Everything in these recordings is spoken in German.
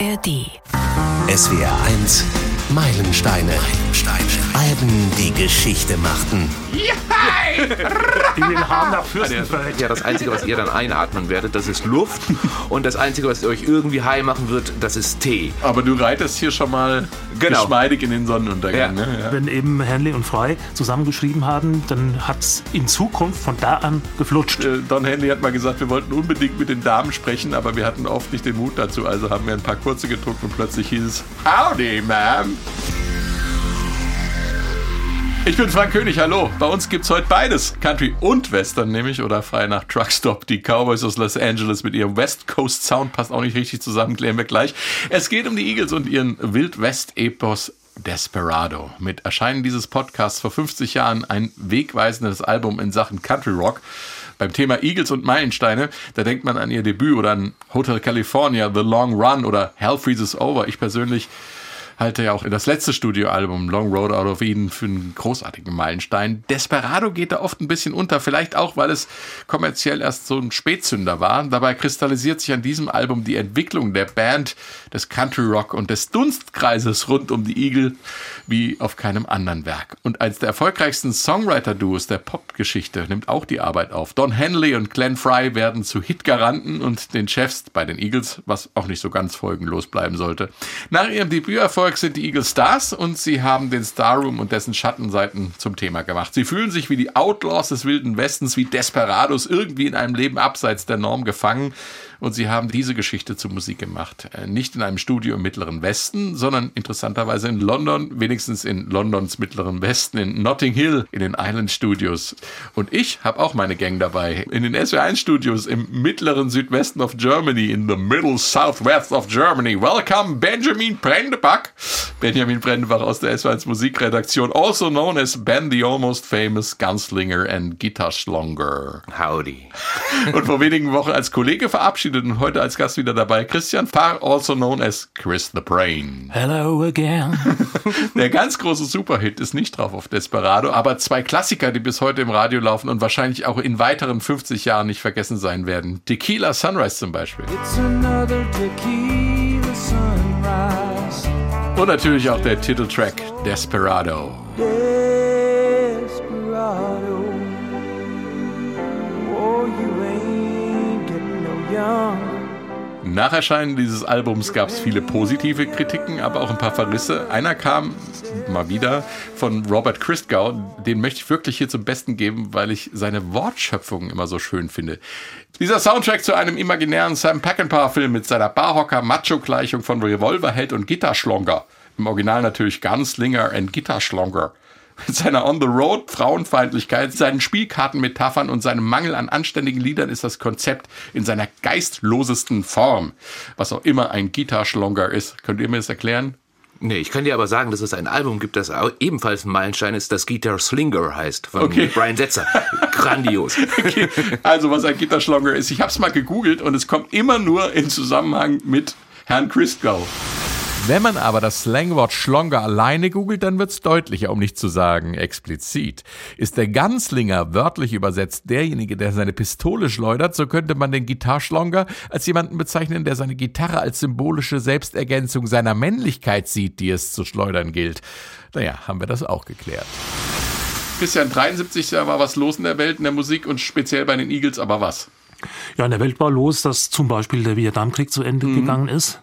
ARD. SWR 1 Meilensteine. Meilensteine. Alben, die Geschichte machten. die den Fürstenfeld. Ja, das Einzige, was ihr dann einatmen werdet, das ist Luft. Und das Einzige, was euch irgendwie high machen wird, das ist Tee. Aber du reitest hier schon mal Genau. geschmeidig in den Sonnenuntergang. Ja. Ne? Ja. Wenn eben Hanley und Fry zusammengeschrieben haben, dann hat es in Zukunft von da an geflutscht. Äh, Don Henley hat mal gesagt, wir wollten unbedingt mit den Damen sprechen, aber wir hatten oft nicht den Mut dazu. Also haben wir ein paar kurze gedruckt und plötzlich hieß es Howdy, ma'am. Ich bin Frank König, hallo. Bei uns gibt's heute beides. Country und Western nämlich oder frei nach Truckstop. Die Cowboys aus Los Angeles mit ihrem West Coast Sound passt auch nicht richtig zusammen, klären wir gleich. Es geht um die Eagles und ihren Wild-West-Epos Desperado. Mit Erscheinen dieses Podcasts vor 50 Jahren ein wegweisendes Album in Sachen Country Rock. Beim Thema Eagles und Meilensteine, da denkt man an ihr Debüt oder an Hotel California, The Long Run oder Hell Freezes Over. Ich persönlich halte ja auch das letzte Studioalbum Long Road Out of Eden für einen großartigen Meilenstein. Desperado geht da oft ein bisschen unter, vielleicht auch, weil es kommerziell erst so ein Spätzünder war. Dabei kristallisiert sich an diesem Album die Entwicklung der Band, des Country Rock und des Dunstkreises rund um die Eagle wie auf keinem anderen Werk. Und eines der erfolgreichsten Songwriter-Duos der Popgeschichte nimmt auch die Arbeit auf. Don Henley und Glenn Fry werden zu Hitgaranten und den Chefs bei den Eagles, was auch nicht so ganz folgenlos bleiben sollte. Nach ihrem Debüterfolg sind die Eagles Stars und sie haben den Starroom und dessen Schattenseiten zum Thema gemacht. Sie fühlen sich wie die Outlaws des Wilden Westens, wie Desperados, irgendwie in einem Leben abseits der Norm gefangen. Und sie haben diese Geschichte zur Musik gemacht. Äh, Nicht in einem Studio im Mittleren Westen, sondern interessanterweise in London, wenigstens in Londons Mittleren Westen, in Notting Hill, in den Island Studios. Und ich habe auch meine Gang dabei. In den SW1 Studios im mittleren Südwesten of Germany, in the middle southwest of Germany. Welcome Benjamin Brendebach. Benjamin Brendebach aus der SW1 Musikredaktion, also known as Ben the Almost Famous Gunslinger and Guitar Schlonger. Howdy. Und vor wenigen Wochen als Kollege verabschiedet und heute als Gast wieder dabei Christian Fahr, also known as Chris the Brain. Hello again. Der ganz große Superhit ist nicht drauf auf Desperado, aber zwei Klassiker, die bis heute im Radio laufen und wahrscheinlich auch in weiteren 50 Jahren nicht vergessen sein werden. Tequila Sunrise zum Beispiel. It's another tequila sunrise. Und natürlich auch der Titeltrack Desperado. Desperado. Nach Erscheinen dieses Albums gab es viele positive Kritiken, aber auch ein paar Verrisse. Einer kam mal wieder von Robert Christgau. Den möchte ich wirklich hier zum Besten geben, weil ich seine Wortschöpfung immer so schön finde. Dieser Soundtrack zu einem imaginären Sam Peckinpah-Film mit seiner Barhocker-Macho-Gleichung von Revolverheld und Gitarschlonger. Im Original natürlich Gunslinger and Gitarschlonger. Mit seiner On-the-Road Frauenfeindlichkeit, seinen Spielkartenmetaphern und seinem Mangel an anständigen Liedern ist das Konzept in seiner geistlosesten Form. Was auch immer ein Gitarschlonger ist. Könnt ihr mir das erklären? Nee, ich kann dir aber sagen, dass es ein Album gibt, das ebenfalls ein Meilenstein ist, das Guitar Slinger heißt, von Okay. Brian Setzer. Grandios. Okay. Also, was ein Gitarschlonger ist. Ich habe es mal gegoogelt und es kommt immer nur in Zusammenhang mit Herrn Christgau. Wenn man aber das Slangwort Schlonger alleine googelt, dann wird's deutlicher, um nicht zu sagen explizit. Ist der Ganslinger wörtlich übersetzt derjenige, der seine Pistole schleudert, so könnte man den Gitarschlonger als jemanden bezeichnen, der seine Gitarre als symbolische Selbstergänzung seiner Männlichkeit sieht, die es zu schleudern gilt. Naja, haben wir das auch geklärt. Christian, 73 da war was los in der Welt, in der Musik und speziell bei den Eagles, aber was? Ja, in der Welt war los, dass zum Beispiel der Vietnamkrieg zu Ende gegangen ist.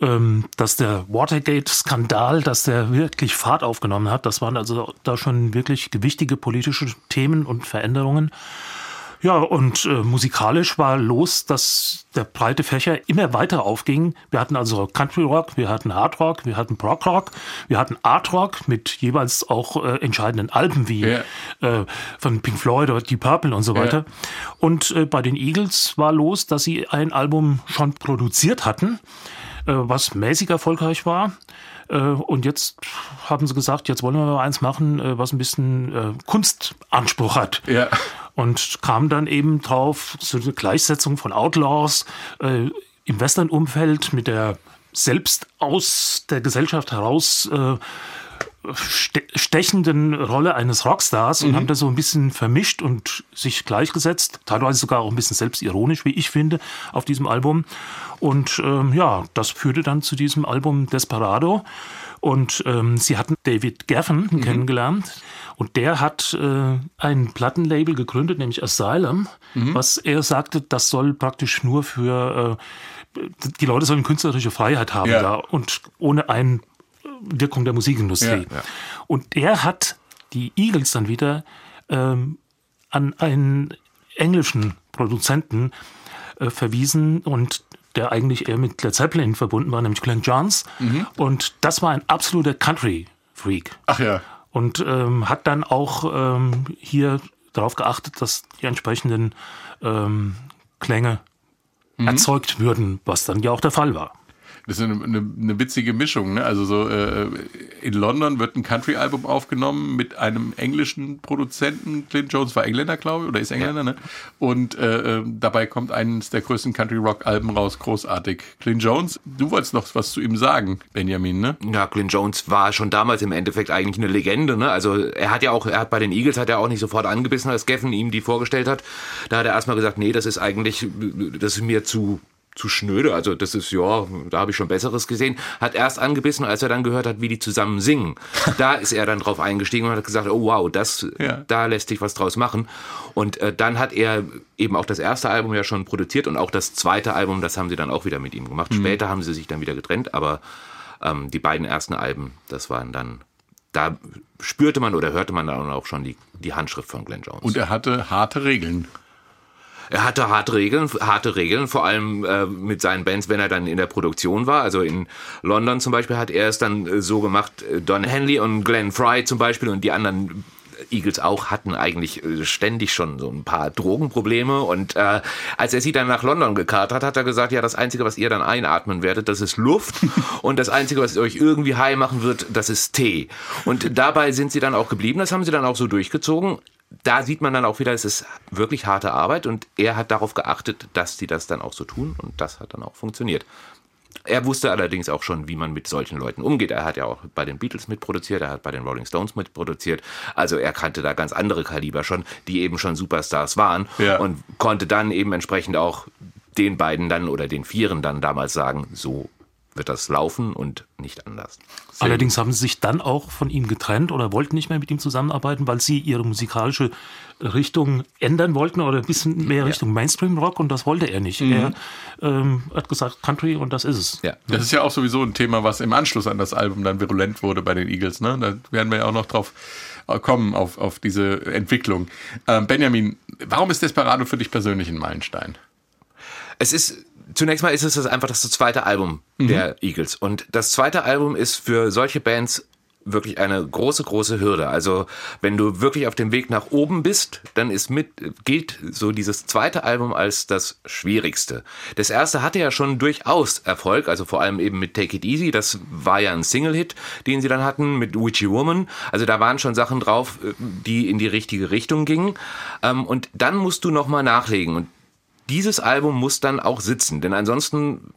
Ähm, dass der Watergate-Skandal, dass der wirklich Fahrt aufgenommen hat. Das waren also da schon wirklich gewichtige politische Themen und Veränderungen. Ja, und äh, musikalisch war los, dass der breite Fächer immer weiter aufging. Wir hatten also Country Rock, wir hatten Hard Rock, wir hatten Prog Rock, wir hatten Art Rock mit jeweils auch äh, entscheidenden Alben wie Ja. äh, von Pink Floyd oder Deep Purple und so weiter. Und äh, bei den Eagles war los, dass sie ein Album schon produziert hatten, was mäßig erfolgreich war. Äh, Und jetzt haben sie gesagt, jetzt wollen wir mal eins machen, äh, was ein bisschen äh, Kunstanspruch hat. Ja. Und kam dann eben drauf, so eine Gleichsetzung von Outlaws äh, im Western-Umfeld mit der selbst aus der Gesellschaft heraus äh, stechenden Rolle eines Rockstars und haben das so ein bisschen vermischt und sich gleichgesetzt, teilweise sogar auch ein bisschen selbstironisch, wie ich finde, auf diesem Album. Und ähm, ja, das führte dann zu diesem Album Desperado. Und ähm, sie hatten David Geffen kennengelernt und der hat äh, ein Plattenlabel gegründet, nämlich Asylum, was er sagte, das soll praktisch nur für äh, die Leute sollen künstlerische Freiheit haben Ja. da und ohne Einwirkung der Musikindustrie. Ja, ja. Und er hat die Eagles dann wieder ähm, an einen englischen Produzenten äh, verwiesen und der eigentlich eher mit Led Zeppelin verbunden war, nämlich Glenn Johns. Mhm. Und das war ein absoluter Country-Freak. Ach ja. Und ähm, hat dann auch ähm, hier darauf geachtet, dass die entsprechenden ähm, Klänge Mhm. erzeugt würden, was dann ja auch der Fall war. Das ist eine, eine, eine witzige Mischung. Ne? Also so äh, in London wird ein Country-Album aufgenommen mit einem englischen Produzenten. Clint Jones war Engländer, glaube ich, oder ist Engländer. Ne? Und äh, äh, dabei kommt eines der größten Country-Rock-Alben raus. Großartig. Clint Jones, du wolltest noch was zu ihm sagen, Benjamin, ne? Ja, Clint Jones war schon damals im Endeffekt eigentlich eine Legende. Ne? Also er hat ja auch, er hat bei den Eagles hat er auch nicht sofort angebissen, als Geffen ihm die vorgestellt hat. Da hat er erstmal gesagt, nee, das ist eigentlich, das ist mir zu zu schnöde, also das ist, ja, da habe ich schon Besseres gesehen, hat erst angebissen, als er dann gehört hat, wie die zusammen singen. Da ist er dann drauf eingestiegen und hat gesagt, oh wow, das, Ja. da lässt sich was draus machen. Und äh, dann hat er eben auch das erste Album ja schon produziert und auch das zweite Album, das haben sie dann auch wieder mit ihm gemacht. Später haben sie sich dann wieder getrennt, aber ähm, die beiden ersten Alben, das waren dann, da spürte man oder hörte man dann auch schon die, die Handschrift von Glenn Jones. Und er hatte harte Regeln. Er hatte harte Regeln, harte Regeln, vor allem äh, mit seinen Bands, wenn er dann in der Produktion war. Also in London zum Beispiel hat er es dann äh, so gemacht, äh, Don Henley und Glenn Fry zum Beispiel und die anderen Eagles auch hatten eigentlich äh, ständig schon so ein paar Drogenprobleme und äh, als er sie dann nach London gekarrt hat, hat er gesagt, ja, das Einzige, was ihr dann einatmen werdet, das ist Luft und das Einzige, was euch irgendwie high machen wird, das ist Tee. Und dabei sind sie dann auch geblieben, das haben sie dann auch so durchgezogen da sieht man dann auch wieder, es ist wirklich harte Arbeit und er hat darauf geachtet, dass sie das dann auch so tun und das hat dann auch funktioniert. Er wusste allerdings auch schon, wie man mit solchen Leuten umgeht. Er hat ja auch bei den Beatles mitproduziert, er hat bei den Rolling Stones mitproduziert. Also er kannte da ganz andere Kaliber schon, die eben schon Superstars waren Ja. und konnte dann eben entsprechend auch den beiden dann oder den Vieren dann damals sagen, so wird das laufen und nicht anders. Allerdings haben sie sich dann auch von ihm getrennt oder wollten nicht mehr mit ihm zusammenarbeiten, weil sie ihre musikalische Richtung ändern wollten oder ein bisschen mehr Richtung Mainstream-Rock und das wollte er nicht. Er ähm, hat gesagt Country und das ist es. Ja. Das ist ja auch sowieso ein Thema, was im Anschluss an das Album dann virulent wurde bei den Eagles. Ne? Da werden wir ja auch noch drauf äh, kommen, auf, auf diese Entwicklung. Ähm, Benjamin, warum ist Desperado für dich persönlich ein Meilenstein? Es ist, zunächst mal ist es das einfach das zweite Album der Eagles. Und das zweite Album ist für solche Bands wirklich eine große, große Hürde. Also wenn du wirklich auf dem Weg nach oben bist, dann ist mit, gilt so dieses zweite Album als das schwierigste. Das erste hatte ja schon durchaus Erfolg, also vor allem eben mit Take It Easy, das war ja ein Single-Hit, den sie dann hatten mit Witchy Woman. Also da waren schon Sachen drauf, die in die richtige Richtung gingen. Ähm, Und dann musst du nochmal nachlegen. Und dieses Album muss dann auch sitzen, denn ansonsten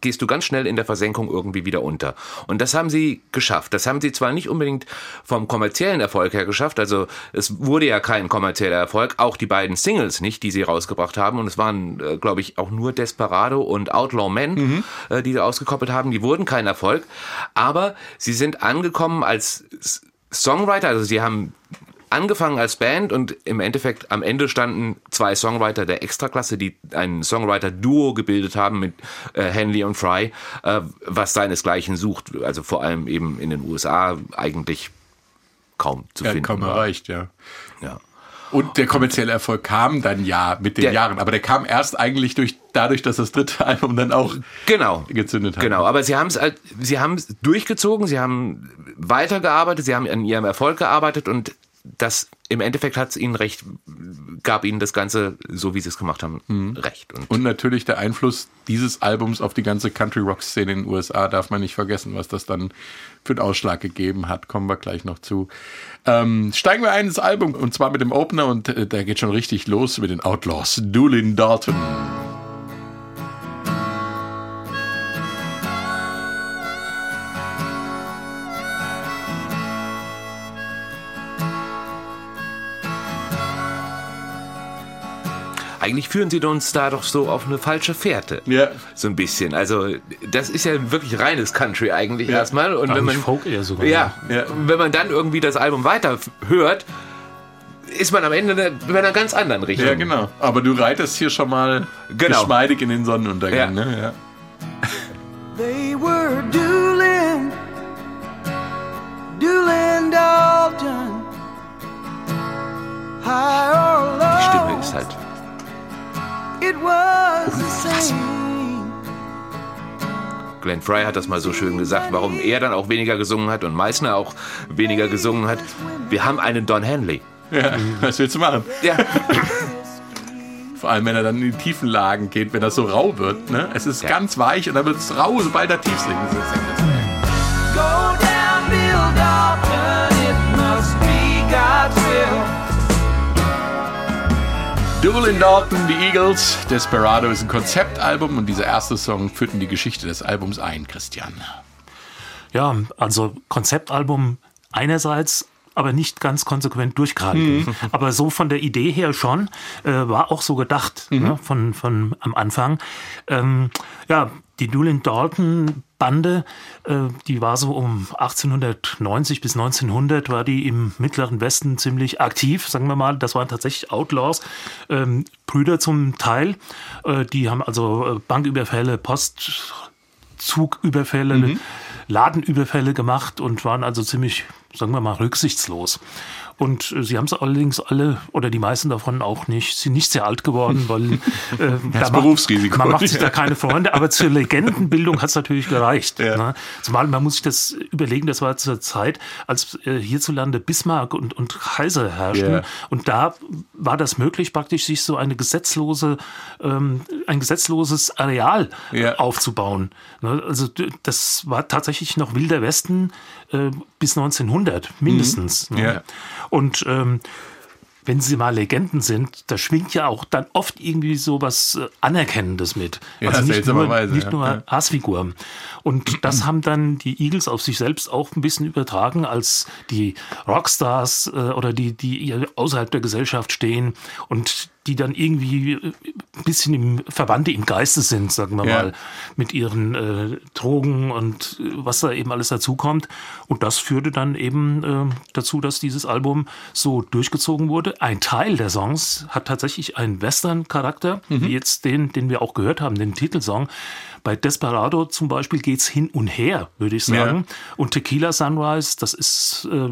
gehst du ganz schnell in der Versenkung irgendwie wieder unter. Und das haben sie geschafft. Das haben sie zwar nicht unbedingt vom kommerziellen Erfolg her geschafft, also es wurde ja kein kommerzieller Erfolg, auch die beiden Singles nicht, die sie rausgebracht haben. Und es waren, äh, glaube ich, auch nur Desperado und Outlaw Men, äh, die sie ausgekoppelt haben. Die wurden kein Erfolg, aber sie sind angekommen als Songwriter, also sie haben angefangen als Band und im Endeffekt am Ende standen zwei Songwriter der Extraklasse, die ein Songwriter-Duo gebildet haben mit äh, Henley und Fry, äh, was seinesgleichen sucht. Also vor allem eben in den USA eigentlich kaum zu Ja, finden. kaum erreicht, ja. Ja. Und der kommerzielle Erfolg kam dann ja mit den Der- Jahren, aber der kam erst eigentlich durch dadurch, dass das dritte Album dann auch Genau. gezündet hat. Genau, aber sie haben es sie haben es durchgezogen, sie haben weitergearbeitet, sie haben an ihrem Erfolg gearbeitet und das im Endeffekt hat es ihnen recht, gab ihnen das Ganze, so wie sie es gemacht haben, recht. Und, Und natürlich der Einfluss dieses Albums auf die ganze Country-Rock-Szene in den USA darf man nicht vergessen, was das dann für einen Ausschlag gegeben hat. Kommen wir gleich noch zu. Ähm, steigen wir ein ins Album und zwar mit dem Opener und äh, der geht schon richtig los mit den Outlaws. Doolin Dalton. Eigentlich führen sie uns da doch so auf eine falsche Fährte. Ja. So ein bisschen. Also, das ist ja wirklich reines Country eigentlich Ja. erstmal. Und wenn man, Folk eher sogar. ja, Ja. und wenn man dann irgendwie das Album weiter hört, ist man am Ende bei einer ganz anderen Richtung. Ja, genau. Aber du reitest hier schon mal Genau. geschmeidig in den Sonnenuntergang, Ja. ne? Ja. They were dueling, dueling Dalton. High or low, Die Stimme ist halt. It was the same. Glenn Fry hat das mal so schön gesagt, warum er dann auch weniger gesungen hat und Meissner auch weniger gesungen hat. Wir haben einen Don Henley. ja. Was willst du machen? Ja, Vor allem, wenn er dann in die tiefen Lagen geht, wenn das so rau wird. Ne? Es ist Ja. ganz weich und dann wird es rau, sobald er tief singt. Dublin Dalton, die Eagles. Desperado ist ein Konzeptalbum und dieser erste Song führt in die Geschichte des Albums ein, Christian. Ja, also Konzeptalbum einerseits, aber nicht ganz konsequent durchgehalten. Aber so von der Idee her schon, äh, war auch so gedacht ne, von, von am Anfang. Ähm, ja, die Doolin Dalton Bande, äh, die war so um 1890 bis 1900 war die im Mittleren Westen ziemlich aktiv, sagen wir mal. Das waren tatsächlich Outlaws, ähm, Brüder zum Teil. Äh, die haben also äh, Banküberfälle, Post Zugüberfälle, Ladenüberfälle gemacht und waren also ziemlich, sagen wir mal, rücksichtslos. Und äh, sie haben es allerdings alle oder die meisten davon auch nicht, sind nicht sehr alt geworden, weil äh, da macht- Berufsrisiko. Man macht sich da keine Freunde, aber zur Legendenbildung hat es natürlich gereicht. Ja. Ne? Zumal man muss sich das überlegen, das war zur Zeit, als äh, hierzulande Bismarck und, und Kaiser herrschten. Ja. Und da war das möglich, praktisch sich so eine gesetzlose, ähm, ein gesetzloses Areal Ja. aufzubauen. Ne? Also das war tatsächlich noch wilder Westen äh, bis 1900 mindestens. Ne? Mhm. Ja. Und ähm, wenn sie mal Legenden sind, da schwingt ja auch dann oft irgendwie so was äh, Anerkennendes mit. Ja, also nicht nur, seltsamerweise, nicht nur Ja. Hassfiguren. Und das haben dann die Eagles auf sich selbst auch ein bisschen übertragen, als die Rockstars äh, oder die, die außerhalb der Gesellschaft stehen und die dann irgendwie äh, ein bisschen im Verwandte im Geiste sind, sagen wir Ja. mal, mit ihren äh, Drogen und äh, was da eben alles dazukommt. Und das führte dann eben äh, dazu, dass dieses Album so durchgezogen wurde. Ein Teil der Songs hat tatsächlich einen Western-Charakter, wie jetzt den, den wir auch gehört haben, den Titelsong. Bei Desperado zum Beispiel geht's hin und her, würde ich sagen. Und Tequila Sunrise, das ist äh,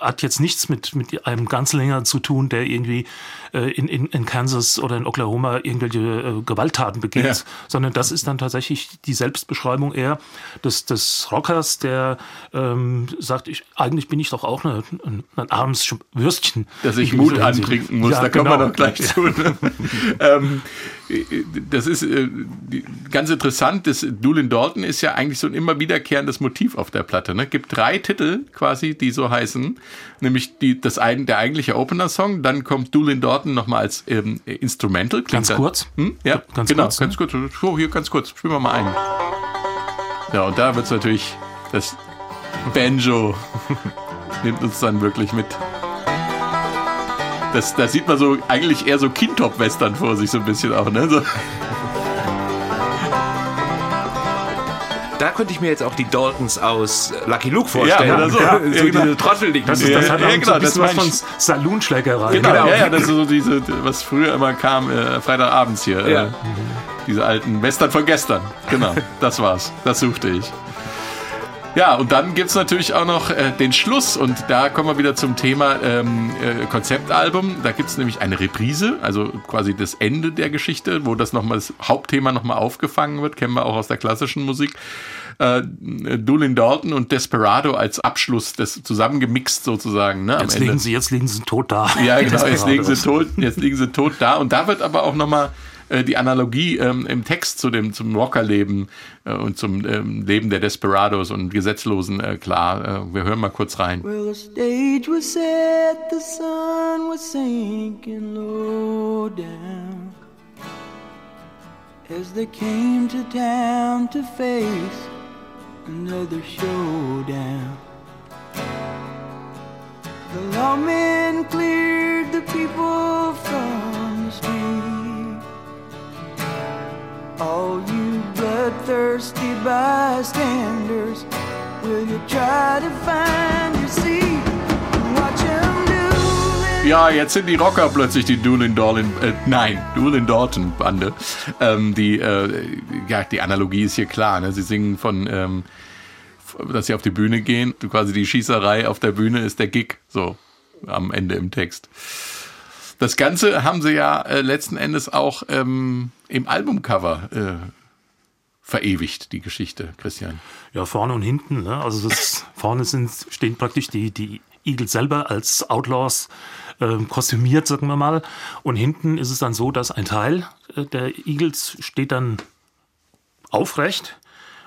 hat jetzt nichts mit, mit einem Ganzlänger zu tun, der irgendwie äh, in, in, in Kansas oder in Oklahoma irgendwelche äh, Gewalttaten begeht, Ja. sondern das ist dann tatsächlich die Selbstbeschreibung eher des, des Rockers, der ähm, sagt, ich, eigentlich bin ich doch auch eine, ein, ein armes Würstchen. dass ich Mut antrinken muss, Ja, da kommen genau. wir noch gleich zu. Ne? ähm, das ist äh, ganz interessant. Das Doolin Dalton ist ja eigentlich so ein immer wiederkehrendes Motiv auf der Platte. Ne? Gibt drei Titel quasi, die so heißen, nämlich die, das der eigentliche Opener-Song, dann kommt Doolin Dalton nochmal als ähm, Instrumental. Klingt Ganz dann- kurz? Hm? Ja, Ganz genau, kurz, ganz kurz. So, hier ganz kurz. Spielen wir mal ein. Ja, und da wird es natürlich das Banjo nimmt uns dann wirklich mit. Das, da sieht man so eigentlich eher so Kindtop-Western vor sich so ein bisschen auch, ne? So. Da könnte ich mir jetzt auch die Daltons aus Lucky Luke vorstellen. oder so. Ja, so genau. diese Trotteligen. Das, ist, Ja, das hat ja, genau, so ein das bisschen was von. Saloonschlägerei. Genau, Genau. ja, ja, das ist so diese, was früher immer kam, äh, Freitagabends hier. Ja. Äh, diese alten Western von gestern. Genau, das war's. Das suchte ich. Ja, und dann gibt's natürlich auch noch äh, den Schluss und da kommen wir wieder zum Thema ähm, äh, Konzeptalbum. Da gibt's nämlich eine Reprise, also quasi das Ende der Geschichte, wo das nochmal das Hauptthema nochmal aufgefangen wird, kennen wir auch aus der klassischen Musik. Äh, Doolin Dalton und Desperado als Abschluss, das zusammengemixt sozusagen. Ne, Jetzt Ende. liegen sie, jetzt liegen sie tot da. Ja, genau, jetzt liegen, sie tot, jetzt liegen sie tot da. Und da wird aber auch nochmal äh, die Analogie ähm, im Text zu dem, zum Rockerleben äh, und zum ähm, Leben der Desperados und Gesetzlosen äh, klar. Äh, wir hören mal kurz rein. Well, the stage was set, the sun was sinking low down. As they came to town to face another showdown. The lawmen cleared the people from the street. All you bloodthirsty bystanders, will you try to find your seat and watch 'em do? Ja, jetzt sind die Rocker plötzlich die Doolin Dorlin, äh, nein, Doolin Dorton Bande. Ähm, die, äh, ja, die Analogie ist hier klar. Ne? Sie singen von, ähm, dass sie auf die Bühne gehen. Quasi die Schießerei auf der Bühne ist der Gig, so am Ende im Text. Das Ganze haben sie ja äh, letzten Endes auch ähm, im Albumcover äh, verewigt, die Geschichte, Christian. Ja, vorne und hinten. Ne? Also das, vorne sind, stehen praktisch die, die Eagles selber als Outlaws ähm, kostümiert, sagen wir mal. Und hinten ist es dann so, dass ein Teil äh, der Eagles steht dann aufrecht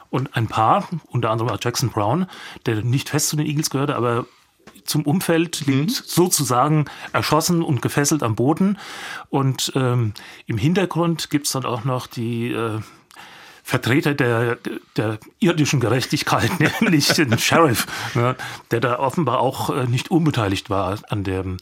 und ein Paar, unter anderem auch Jackson Brown, der nicht fest zu den Eagles gehörte, aber zum Umfeld liegt sozusagen erschossen und gefesselt am Boden. Und ähm, im Hintergrund gibt's dann auch noch die äh, Vertreter der, der irdischen Gerechtigkeit, nämlich den Sheriff, ne, der da offenbar auch äh, nicht unbeteiligt war an dem,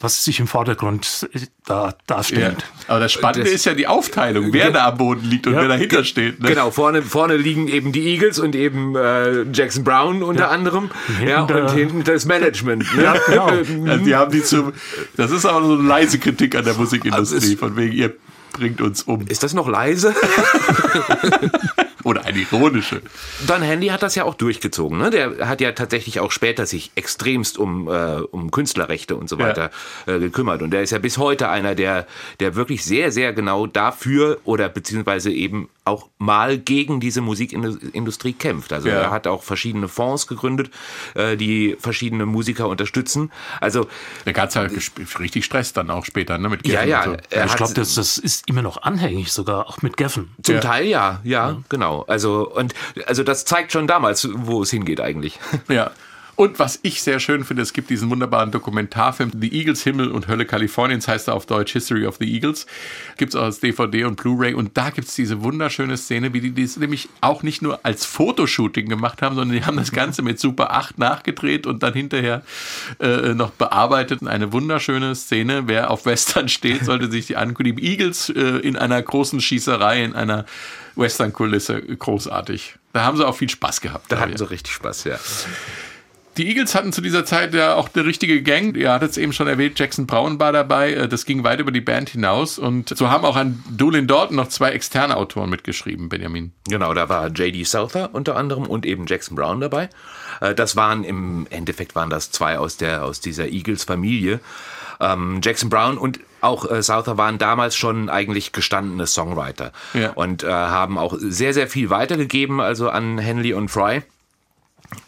was sich im Vordergrund äh, da darstellt. Aber das Spannende Das- ist ja die Aufteilung, wer da am Boden liegt und Ja. wer dahinter steht. Ne? Genau, vorne, vorne liegen eben die Eagles und eben äh, Jackson Brown unter Ja. anderem. hinten Ja, und hinten das Management. Ne? Ja, genau. Also die haben die zum, das ist aber so eine leise Kritik an der Musikindustrie, Also es- von wegen ihr bringt uns um. Ist das noch leise? Oder eine ironische. Don Handy hat das ja auch durchgezogen. Ne? Der hat ja tatsächlich auch später sich extremst um, äh, um Künstlerrechte und so Ja. weiter äh, gekümmert. Und der ist ja bis heute einer, der, der wirklich sehr, sehr genau dafür oder beziehungsweise eben auch mal gegen diese Musikindustrie kämpft. Also Ja. er hat auch verschiedene Fonds gegründet, äh, die verschiedene Musiker unterstützen. Also Da gab es ja richtig Stress dann auch später, ne? Mit ja, Kevin ja, und so. er ich glaube, das, das ist immer noch anhängig, sogar auch mit Geffen. Zum Ja. Teil ja, ja, genau. Also und also das zeigt schon damals, wo es hingeht eigentlich. Ja. Und was ich sehr schön finde, es gibt diesen wunderbaren Dokumentarfilm The Eagles Himmel und Hölle Kaliforniens, heißt er auf Deutsch History of the Eagles. Gibt es auch als DVD und Blu-ray. Und da gibt es diese wunderschöne Szene, wie die das nämlich auch nicht nur als Fotoshooting gemacht haben, sondern die haben das Ganze mit Super 8 nachgedreht und dann hinterher äh, noch bearbeitet. Eine wunderschöne Szene. Wer auf Western steht, sollte sich die angucken. Die Eagles äh, in einer großen Schießerei, in einer Western-Kulisse, großartig. Da haben sie auch viel Spaß gehabt. Da hatten sie richtig Spaß, ja. Die Eagles hatten zu dieser Zeit ja auch eine richtige Gang. Ihr hattet es eben schon erwähnt, Jackson Brown war dabei. Äh, Das ging weit über die Band hinaus. Und so haben auch an Doolin Dorton noch zwei externe Autoren mitgeschrieben, Benjamin. Genau, da war J.D. Souther unter anderem und eben Jackson Brown dabei. Äh, Das waren im Endeffekt waren das zwei aus der aus dieser Eagles-Familie. Ähm, Jackson Brown und auch äh, Souther waren damals schon eigentlich gestandene Songwriter Ja. und äh, haben auch sehr sehr viel weitergegeben, also an Henley und Fry.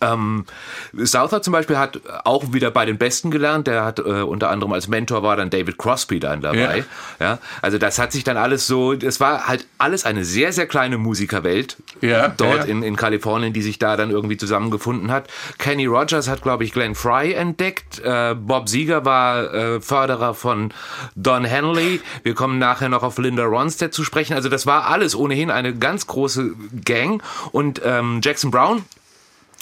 Ähm, Souther zum Beispiel hat auch wieder bei den Besten gelernt. Der hat äh, unter anderem als Mentor war dann David Crosby dann dabei. Ja. also das hat sich dann alles so, es war halt alles eine sehr, sehr kleine Musikerwelt Ja, dort ja. In, in Kalifornien, die sich da dann irgendwie zusammengefunden hat. Kenny Rogers hat, glaube ich, Glenn Fry entdeckt. Äh, Bob Seger war äh, Förderer von Don Henley. Wir kommen nachher noch auf Linda Ronstadt zu sprechen. Also das war alles ohnehin eine ganz große Gang. Und ähm, Jackson Brown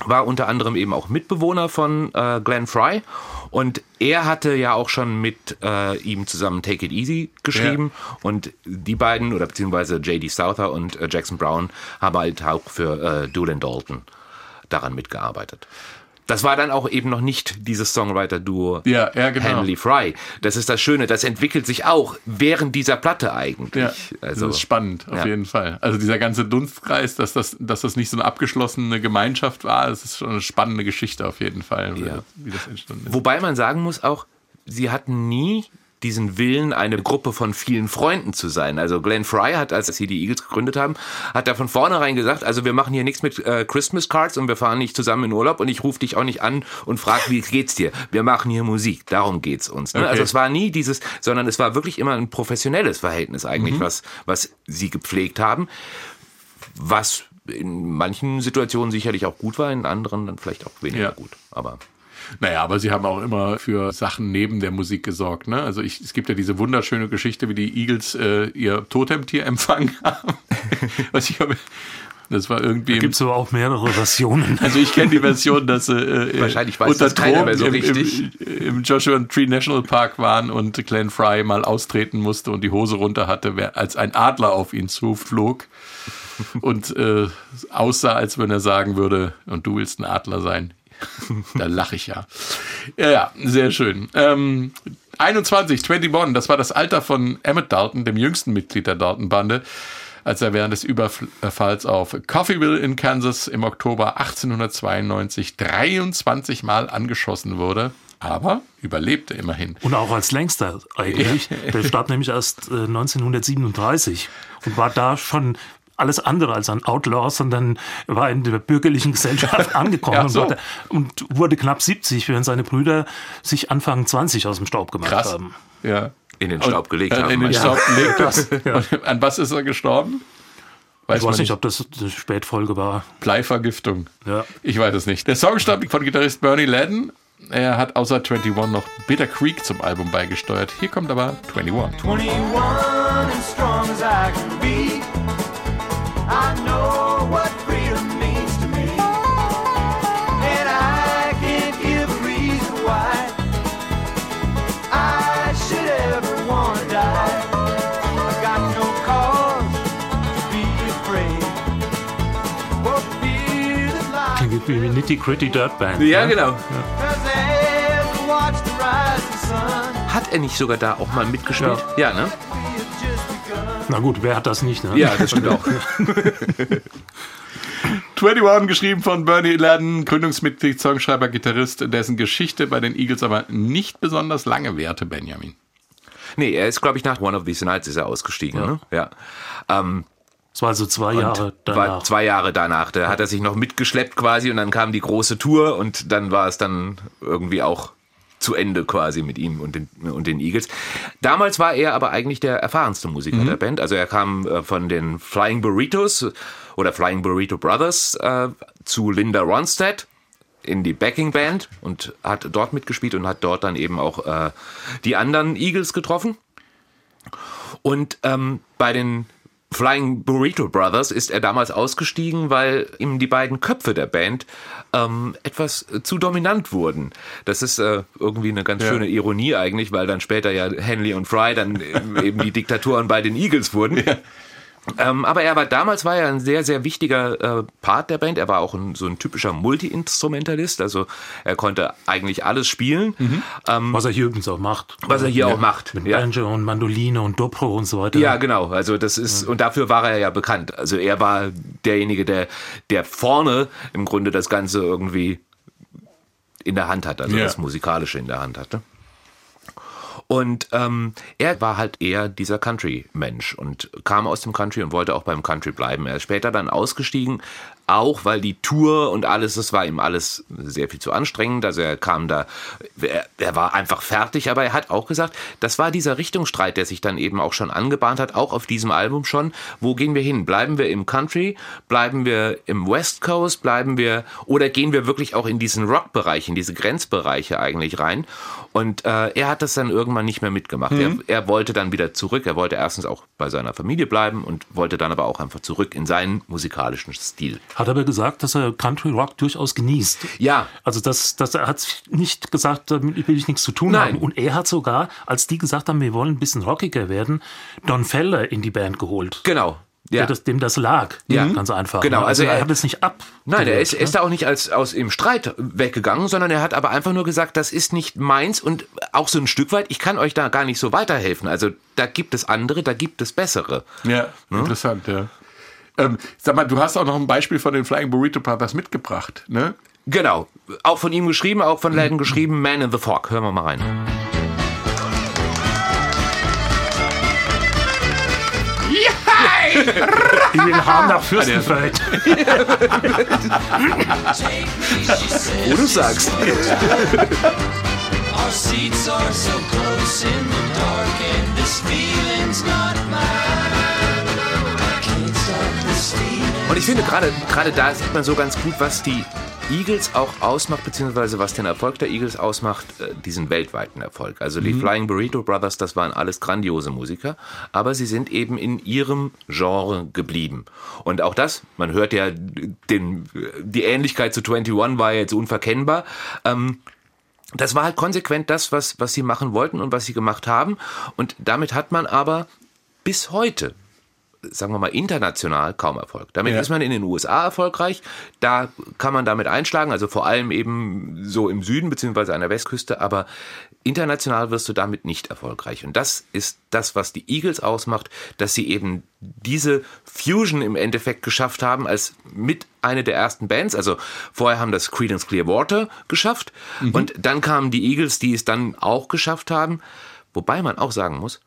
war unter anderem eben auch Mitbewohner von äh, Glenn Fry und er hatte ja auch schon mit äh, ihm zusammen Take It Easy geschrieben und die beiden oder beziehungsweise J.D. Souther und äh, Jackson Brown haben halt auch für äh, Doolin Dalton daran mitgearbeitet. Das war dann auch eben noch nicht dieses Songwriter-Duo Ja, ja, genau. Henley Fry. Das ist das Schöne, das entwickelt sich auch während dieser Platte eigentlich. Ja, also, das ist spannend, auf ja. jeden Fall. Also dieser ganze Dunstkreis, dass das, dass das nicht so eine abgeschlossene Gemeinschaft war, das ist schon eine spannende Geschichte auf jeden Fall, wie, Ja. das, wie das entstanden ist. Wobei man sagen muss auch, sie hatten nie diesen Willen, eine Gruppe von vielen Freunden zu sein. Also Glenn Fry hat, als sie die Eagles gegründet haben, hat da von vornherein gesagt, also wir machen hier nichts mit äh, Christmas Cards und wir fahren nicht zusammen in Urlaub und ich rufe dich auch nicht an und frage, wie geht's dir? Wir machen hier Musik, darum geht's uns. Ne? Okay. Also es war nie dieses, sondern es war wirklich immer ein professionelles Verhältnis eigentlich, was, was sie gepflegt haben, was in manchen Situationen sicherlich auch gut war, in anderen dann vielleicht auch weniger Ja. gut. Aber Naja, aber sie haben auch immer für Sachen neben der Musik gesorgt. Ne? Also ich, es gibt ja diese wunderschöne Geschichte, wie die Eagles äh, ihr Totemtier empfangen haben. Was ich, Das war irgendwie. Gibt es aber auch mehrere Versionen. Also ich kenne die Version, dass sie äh, Wahrscheinlich weiß unter das keiner mehr so Drogen im, richtig. Im, im Joshua Tree National Park waren und Glenn Fry mal austreten musste und die Hose runter hatte, wer- als ein Adler auf ihn zuflog und äh, aussah, als wenn er sagen würde, und du willst ein Adler sein. da lache ich ja. ja. Ja, sehr schön. Ähm, 21, 21, das war das Alter von Emmett Dalton, dem jüngsten Mitglied der Dalton-Bande, als er während des Überfalls auf Coffeeville in Kansas im Oktober 1892 23 Mal angeschossen wurde, aber überlebte immerhin. Und auch als längster eigentlich. Der starb nämlich erst äh, 1937 und war da schon alles andere als ein Outlaw, sondern war in der bürgerlichen Gesellschaft angekommen Ja, so. und, wurde, und wurde knapp 70, während seine Brüder sich Anfang 20 aus dem Staub gemacht Krass. haben. Ja. In den Staub gelegt Äh, haben. In den Staub gelegt. Ja. An was ist er gestorben? Weiß Ich man weiß nicht, ob das eine Spätfolge war. Bleivergiftung. Ja. Ich weiß es nicht. Der Song stammt von Gitarrist Bernie Ladden. Er hat außer 21 noch Bitter Creek zum Album beigesteuert. Hier kommt aber 21. 21 as strong as I can be. Wie Nitty Gritty Dirt Band. du? Ja, ne? genau. Sun, Hat er nicht sogar da auch mal mitgespielt? Ja, ne? Na gut, wer hat das nicht? Ne? Ja, das stimmt auch. 21 geschrieben von Bernie Ladden, Gründungsmitglied, Songschreiber, Gitarrist, dessen Geschichte bei den Eagles aber nicht besonders lange währte, Benjamin. Nee, er ist, glaube ich, nach One of These Nights ist er ausgestiegen. Ne? Ja. Ähm, Es war also zwei Jahre war danach. zwei Jahre danach. Da hat er sich noch mitgeschleppt quasi und dann kam die große Tour und dann war es dann irgendwie auch zu Ende quasi mit ihm und den, und den Eagles. Damals war er aber eigentlich der erfahrenste Musiker der Band. Also er kam äh, von den Flying Burritos oder Flying Burrito Brothers äh, zu Linda Ronstadt in die Backing Band und hat dort mitgespielt und hat dort dann eben auch äh, die anderen Eagles getroffen. Und ähm, bei den Flying Burrito Brothers ist er damals ausgestiegen, weil ihm die beiden Köpfe der Band ähm, etwas äh, zu dominant wurden. Das ist äh, irgendwie eine ganz schöne Ironie eigentlich, weil dann später ja Henley und Fry dann eben eben die Diktatoren bei den Eagles wurden. Ähm, aber er war damals war er ein sehr, sehr wichtiger äh, Part der Band. Er war auch ein, so ein typischer Multi-Instrumentalist. Also er konnte eigentlich alles spielen, ähm, Was er hier übrigens auch macht. was er hier auch macht. Mit Ja. Banjo und Mandoline und Dobro und so weiter. Ja, genau. Also das ist und dafür war er ja bekannt. Also er war derjenige, der der vorne im Grunde das Ganze irgendwie in der Hand hat, also Ja. das musikalische in der Hand hatte. Und ähm, er war halt eher dieser Country-Mensch und kam aus dem Country und wollte auch beim Country bleiben. Er ist später dann ausgestiegen, auch weil die Tour und alles, das war ihm alles sehr viel zu anstrengend. Also er kam da, er, er war einfach fertig, aber er hat auch gesagt, das war dieser Richtungsstreit, der sich dann eben auch schon angebahnt hat, auch auf diesem Album schon. Wo gehen wir hin? Bleiben wir im Country? Bleiben wir im West Coast? Bleiben wir, oder gehen wir wirklich auch in diesen Rock-Bereich, in diese Grenzbereiche eigentlich rein? Und äh, er hat das dann irgendwann nicht mehr mitgemacht. Er, er wollte dann wieder zurück. Er wollte erstens auch bei seiner Familie bleiben und wollte dann aber auch einfach zurück in seinen musikalischen Stil. Hat aber gesagt, dass er Country Rock durchaus genießt. Ja, Also das, das er hat nicht gesagt, damit will ich nichts zu tun Nein. haben. Und er hat sogar, als die gesagt haben, wir wollen ein bisschen rockiger werden, Don Feller in die Band geholt. genau. Ja. Das, dem das lag. Ja. Ganz einfach. Genau, ne? also er, er- hat es nicht ab. Nein, er ist, ne? er ist da auch nicht als aus im Streit weggegangen, sondern er hat aber einfach nur gesagt, das ist nicht meins und auch so ein Stück weit, ich kann euch da gar nicht so weiterhelfen. Also da gibt es andere, da gibt es bessere. Ja, interessant, ja. Ähm, sag mal, du hast auch noch ein Beispiel von den Flying Burrito Brothers mitgebracht, ne? Genau, auch von ihm geschrieben, auch von Laden geschrieben, Man in the Fog. Hören wir mal rein. In den Haaren nach Fürstenfeld. Wo du sagst. Our seats are so close in the dark, and this feeling's not mine. Und ich finde gerade gerade da sieht man so ganz gut, was die Eagles auch ausmacht, beziehungsweise was den Erfolg der Eagles ausmacht, äh, diesen weltweiten Erfolg. Also Mhm. die Flying Burrito Brothers, das waren alles grandiose Musiker, aber sie sind eben in ihrem Genre geblieben. Und auch das, man hört ja, den, die Ähnlichkeit zu 21 war jetzt unverkennbar. Ähm, das war halt konsequent das, was, was sie machen wollten und was sie gemacht haben. Und damit hat man aber bis heute, sagen wir mal, international kaum Erfolg. Damit Ja. ist man in den USA erfolgreich. Da kann man damit einschlagen, also vor allem eben so im Süden beziehungsweise an der Westküste. Aber international wirst du damit nicht erfolgreich. Und das ist das, was die Eagles ausmacht, dass sie eben diese Fusion im Endeffekt geschafft haben als mit eine der ersten Bands. Also vorher haben das Creedence Clearwater geschafft und dann kamen die Eagles, die es dann auch geschafft haben. Wobei man auch sagen muss,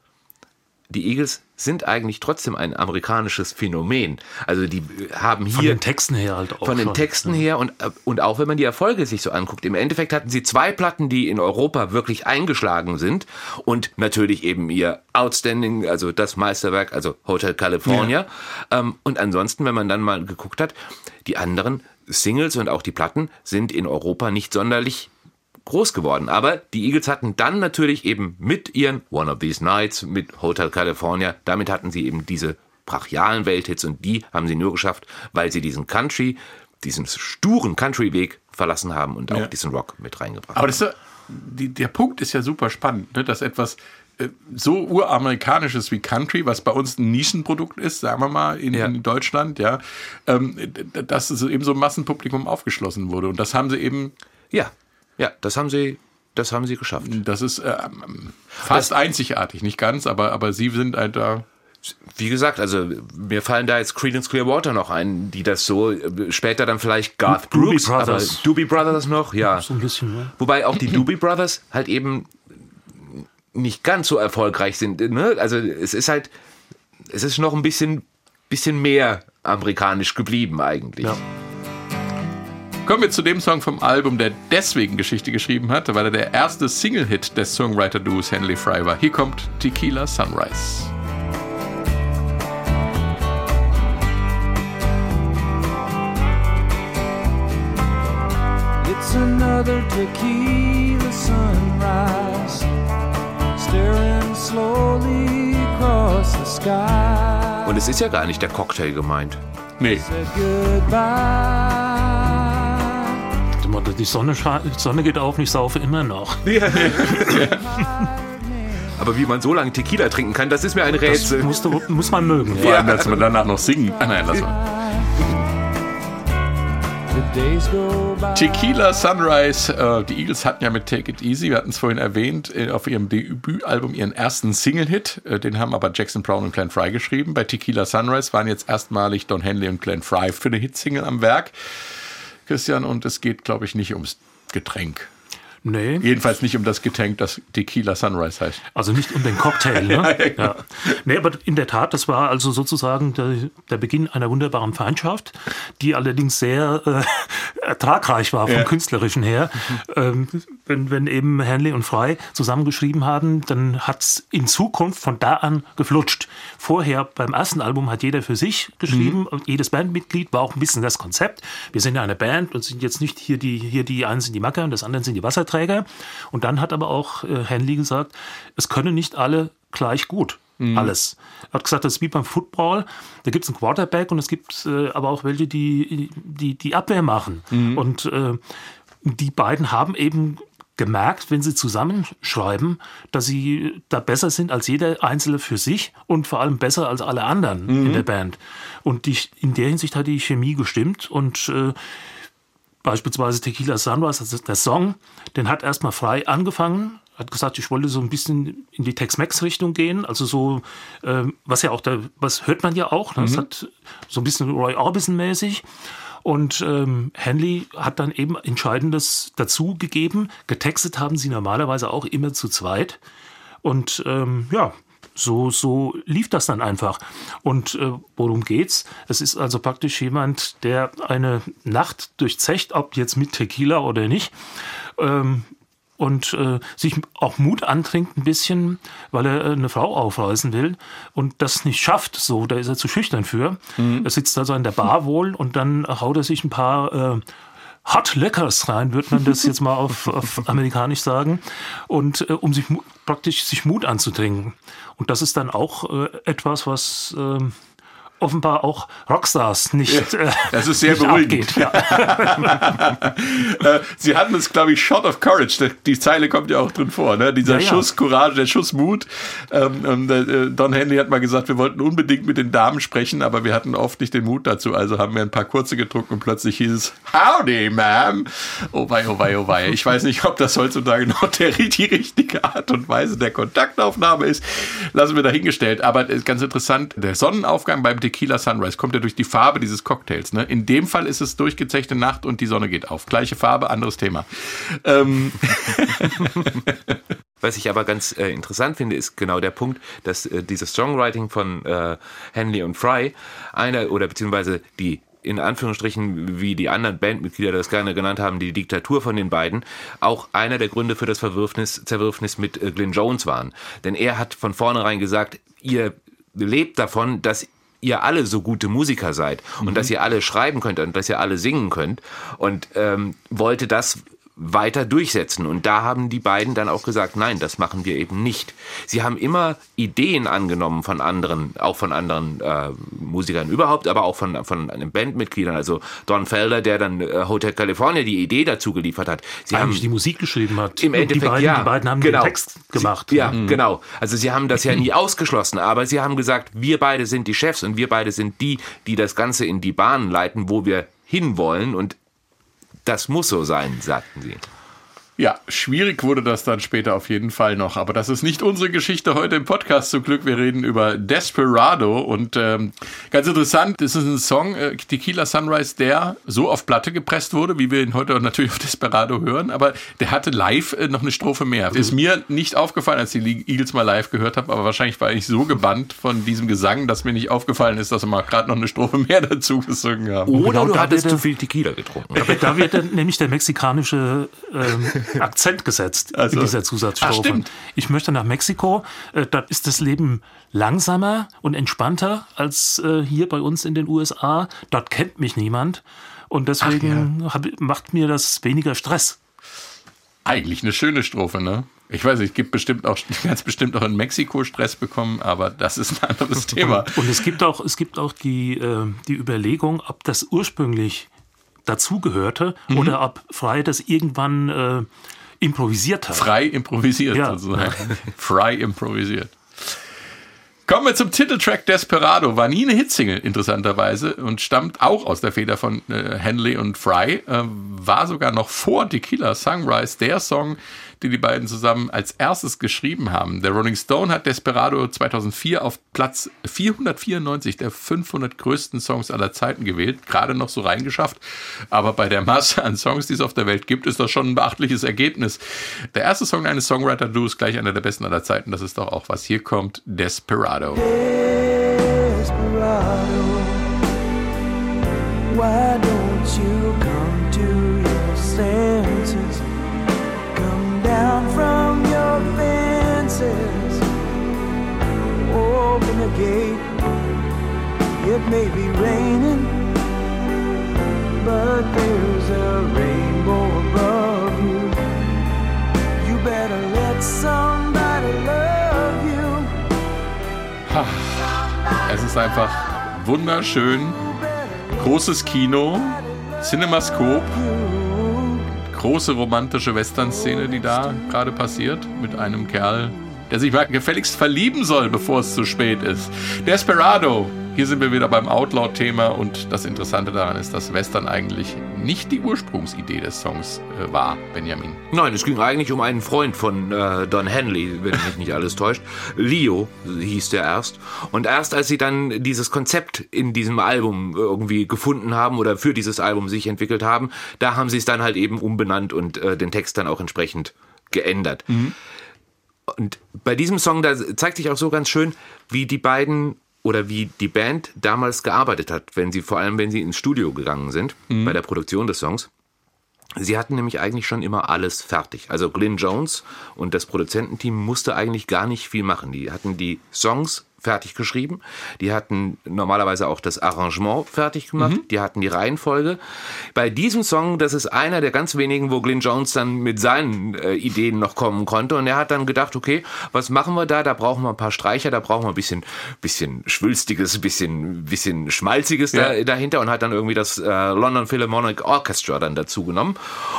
die Eagles sind eigentlich trotzdem ein amerikanisches Phänomen. Also die haben Von hier den Texten her halt auch. von den schon. Texten her und, äh, und auch wenn man die Erfolge sich so anguckt. Im Endeffekt hatten sie zwei Platten, die in Europa wirklich eingeschlagen sind und natürlich eben ihr Outstanding, also das Meisterwerk, also Hotel California. Ähm, und ansonsten, wenn man dann mal geguckt hat, die anderen Singles und auch die Platten sind in Europa nicht sonderlich groß geworden. Aber die Eagles hatten dann natürlich eben mit ihren One of These Nights, mit Hotel California, damit hatten sie eben diese brachialen Welthits und die haben sie nur geschafft, weil sie diesen Country, diesen sturen Country-Weg verlassen haben und auch Ja. diesen Rock mit reingebracht Aber haben. die, der Punkt ist ja super spannend, ne? dass etwas äh, so uramerikanisches wie Country, was bei uns ein Nischenprodukt ist, sagen wir mal, in, Ja. in Deutschland, ja, ähm, dass es eben so ein Massenpublikum aufgeschlossen wurde. Und das haben sie eben, Ja, ja, das haben sie, das haben sie geschafft. das ist äh, ähm, fast einzigartig, nicht ganz, aber, aber sie sind halt da. Wie gesagt, also mir fallen da jetzt Creedence Clearwater noch ein, die das so äh, später dann vielleicht Garth Doobie Brooks, Brothers. aber Doobie Brothers noch, ja. So ein bisschen, ne? Wobei auch die Doobie Brothers halt eben nicht ganz so erfolgreich sind. Ne? Also es ist halt, es ist noch ein bisschen, bisschen mehr amerikanisch geblieben eigentlich. Ja. Kommen wir zu dem Song vom Album, der deswegen Geschichte geschrieben hat, weil er der erste Single-Hit des Songwriter-Duos Henley Fry war. Hier kommt Tequila Sunrise. It's another tequila sunrise, staring slowly across the sky. Und es ist ja gar nicht der Cocktail gemeint. Nee, Die Sonne, Sonne geht auf und ich saufe immer noch. Aber wie man so lange Tequila trinken kann, das ist mir ein Das Rätsel. musst du, muss man mögen. vor allem, dass wir danach noch singen. Ah, nein, lass mal. Tequila Sunrise. Äh, die Eagles hatten ja mit Take It Easy, wir hatten es vorhin erwähnt, äh, auf ihrem Debütalbum ihren ersten Single-Hit. Äh, den haben aber Jackson Brown und Glenn Fry geschrieben. Bei Tequila Sunrise waren jetzt erstmalig Don Henley und Glenn Fry für eine Hitsingle am Werk. Christian, und es geht, glaube ich, nicht ums Getränk. Nee, Jedenfalls nicht um das Getränk, das Tequila Sunrise heißt. also nicht um den Cocktail. Ne? ja, Nee, aber in der Tat, das war also sozusagen der, der Beginn einer wunderbaren Feindschaft, die allerdings sehr äh, ertragreich war vom Ja. Künstlerischen her. Ähm, wenn, wenn eben Hanley und Fry zusammengeschrieben haben, dann hat's in Zukunft von da an geflutscht. Vorher beim ersten Album hat jeder für sich geschrieben und jedes Bandmitglied war auch ein bisschen das Konzept. Wir sind ja eine Band und sind jetzt nicht hier die, hier die einen sind die Macker und das andere sind die Wasserträger. Und dann hat aber auch äh, Hanley gesagt, es können nicht alle gleich gut. Alles. Er hat gesagt, das ist wie beim Football. Da gibt es einen Quarterback und es gibt äh, aber auch welche, die die, die Abwehr machen. Und äh, die beiden haben eben gemerkt, wenn sie zusammenschreiben, dass sie da besser sind als jeder Einzelne für sich und vor allem besser als alle anderen in der Band. Und die, in der Hinsicht hat die Chemie gestimmt und äh, beispielsweise Tequila Sunrise, also der Song, den hat erstmal frei angefangen, hat gesagt, ich wollte so ein bisschen in die Tex-Mex-Richtung gehen, also so, ähm, was ja auch, da, was hört man ja auch, ne? das hat so ein bisschen Roy Orbison-mäßig. Und ähm, Henley hat dann eben Entscheidendes dazu gegeben. Getextet haben sie normalerweise auch immer zu zweit. Und ähm, ja, so, so lief das dann einfach. Und äh, worum geht's? Es ist also praktisch jemand, der eine Nacht durchzecht, ob jetzt mit Tequila oder nicht. Ähm, und äh, sich auch Mut antrinkt ein bisschen, weil er äh, eine Frau aufreißen will und das nicht schafft. So, da ist er zu schüchtern für. Er sitzt also in der Bar wohl und dann haut er sich ein paar äh, Hot Leckers rein, wird man das jetzt mal auf, auf amerikanisch sagen, und äh, um sich praktisch sich Mut anzutrinken. Und das ist dann auch äh, etwas, was ähm, offenbar auch Rockstars nicht, äh, das ist sehr nicht beruhigend. Ja. Äh, Sie hatten es, glaube ich, Shot of Courage. Die Zeile kommt ja auch drin vor. Ne? Dieser Ja, ja. Schuss Courage, der Schuss Mut. Ähm, und, äh, Don Henley hat mal gesagt, wir wollten unbedingt mit den Damen sprechen, aber wir hatten oft nicht den Mut dazu. Also haben wir ein paar kurze getrunken und plötzlich hieß es Howdy, Ma'am. Oh wei, oh wei, oh wei. Ich weiß nicht, ob das heutzutage noch der, die richtige Art und Weise der Kontaktaufnahme ist. Lassen wir dahingestellt. Aber äh, ganz interessant, der Sonnenaufgang beim Tequila Sunrise kommt ja durch die Farbe dieses Cocktails. Ne? In dem Fall ist es durchgezechte Nacht und die Sonne geht auf. Gleiche Farbe, anderes Thema. Ähm, Was ich aber ganz äh, interessant finde, ist genau der Punkt, dass äh, dieses Songwriting von äh, Henley und Fry, einer oder beziehungsweise die in Anführungsstrichen, wie die anderen Bandmitglieder das gerne genannt haben, die Diktatur von den beiden, auch einer der Gründe für das Verwürfnis, Zerwürfnis mit äh, Glyn Jones waren. Denn er hat von vornherein gesagt, ihr lebt davon, dass ihr alle so gute Musiker seid und dass ihr alle schreiben könnt und dass ihr alle singen könnt. Und ähm, wollte das weiter durchsetzen. Und da haben die beiden dann auch gesagt, nein, das machen wir eben nicht. Sie haben immer Ideen angenommen von anderen, auch von anderen äh, Musikern überhaupt, aber auch von, von einem Bandmitgliedern. Also Don Felder, der dann äh, Hotel California die Idee dazu geliefert hat. Sie Eigentlich die Musik geschrieben hat. im Endeffekt, die beiden, ja. die beiden haben genau. den Text gemacht. Sie, ja, genau. Also sie haben das ja nie ausgeschlossen, aber sie haben gesagt, wir beide sind die Chefs und wir beide sind die, die das Ganze in die Bahnen leiten, wo wir hinwollen und das muss so sein, sagten sie. Ja, schwierig wurde das dann später auf jeden Fall noch. Aber das ist nicht unsere Geschichte heute im Podcast. Zum Glück, wir reden über Desperado. Und ähm, ganz interessant, es ist ein Song, äh, Tequila Sunrise, der so auf Platte gepresst wurde, wie wir ihn heute natürlich auf Desperado hören. Aber der hatte live äh, noch eine Strophe mehr. Ist mir nicht aufgefallen, als ich die Eagles mal live gehört habe. Aber wahrscheinlich war ich so gebannt von diesem Gesang, dass mir nicht aufgefallen ist, dass sie mal gerade noch eine Strophe mehr dazu gesungen haben. Oder genau du hattest zu viel Tequila getrunken. Da wird, da wird dann nämlich der mexikanische ähm, Akzent gesetzt Also- in dieser Zusatzstrophe. Ah, stimmt. ich möchte nach Mexiko. Äh, da ist das Leben langsamer und entspannter als äh, hier bei uns in den USA. Dort kennt mich niemand. Und deswegen hab, macht mir das weniger Stress. Eigentlich eine schöne Strophe, ne? Ich weiß es gibt bestimmt auch, ganz bestimmt auch in Mexiko Stress bekommen, aber das ist ein anderes Thema. Und es gibt auch, es gibt auch die, äh, die Überlegung, ob das ursprünglich dazugehörte Mhm. oder ob Frei das irgendwann äh, improvisiert hat. Frei improvisiert Ja. sozusagen. Frei improvisiert. Kommen wir zum Titeltrack Desperado. War nie eine Hitsingle, interessanterweise, und stammt auch aus der Feder von äh, Henley und Fry. Äh, war sogar noch vor Tequila Sunrise der Song, den die beiden zusammen als erstes geschrieben haben. Der Rolling Stone hat Desperado 2004 auf Platz 494 der 500 größten Songs aller Zeiten gewählt. Gerade noch so reingeschafft. Aber bei der Masse an Songs, die es auf der Welt gibt, ist das schon ein beachtliches Ergebnis. Der erste Song eines Songwriter-Duos, gleich einer der besten aller Zeiten. Das ist doch auch, was hier kommt. Desperado. Desperado, why don't you come to your senses? Come down from your fences, open the gate. It may be raining, but there's a rainbow above you. You better let somebody Es ist einfach wunderschön. Großes Kino, Cinemascope, große romantische Western-Szene, die da gerade passiert, mit einem Kerl, der sich gefälligst verlieben soll, bevor es zu spät ist. Desperado. Hier sind wir wieder beim Outlaw-Thema und das Interessante daran ist, dass Western eigentlich nicht die Ursprungsidee des Songs äh, war, Benjamin. Nein, es ging eigentlich um einen Freund von äh, Don Henley, wenn mich nicht alles täuscht. Leo hieß der erst. Und erst als sie dann dieses Konzept in diesem Album irgendwie gefunden haben oder für dieses Album sich entwickelt haben, da haben sie es dann halt eben umbenannt und äh, den Text dann auch entsprechend geändert. Und bei diesem Song, da zeigt sich auch so ganz schön, wie die beiden oder wie die Band damals gearbeitet hat, wenn sie, vor allem wenn sie ins Studio gegangen sind, bei der Produktion des Songs. Sie hatten nämlich eigentlich schon immer alles fertig. Also Glyn Jones und das Produzententeam musste eigentlich gar nicht viel machen. Die hatten die Songs fertig geschrieben. Die hatten normalerweise auch das Arrangement fertig gemacht. Die hatten die Reihenfolge. Bei diesem Song, das ist einer der ganz wenigen, wo Glyn Jones dann mit seinen äh, Ideen noch kommen konnte. Und er hat dann gedacht, okay, was machen wir da? Da brauchen wir ein paar Streicher, da brauchen wir ein bisschen, bisschen schwülstiges, bisschen, bisschen schmalziges da, Ja. dahinter und hat dann irgendwie das äh, London Philharmonic Orchestra dann dazu genommen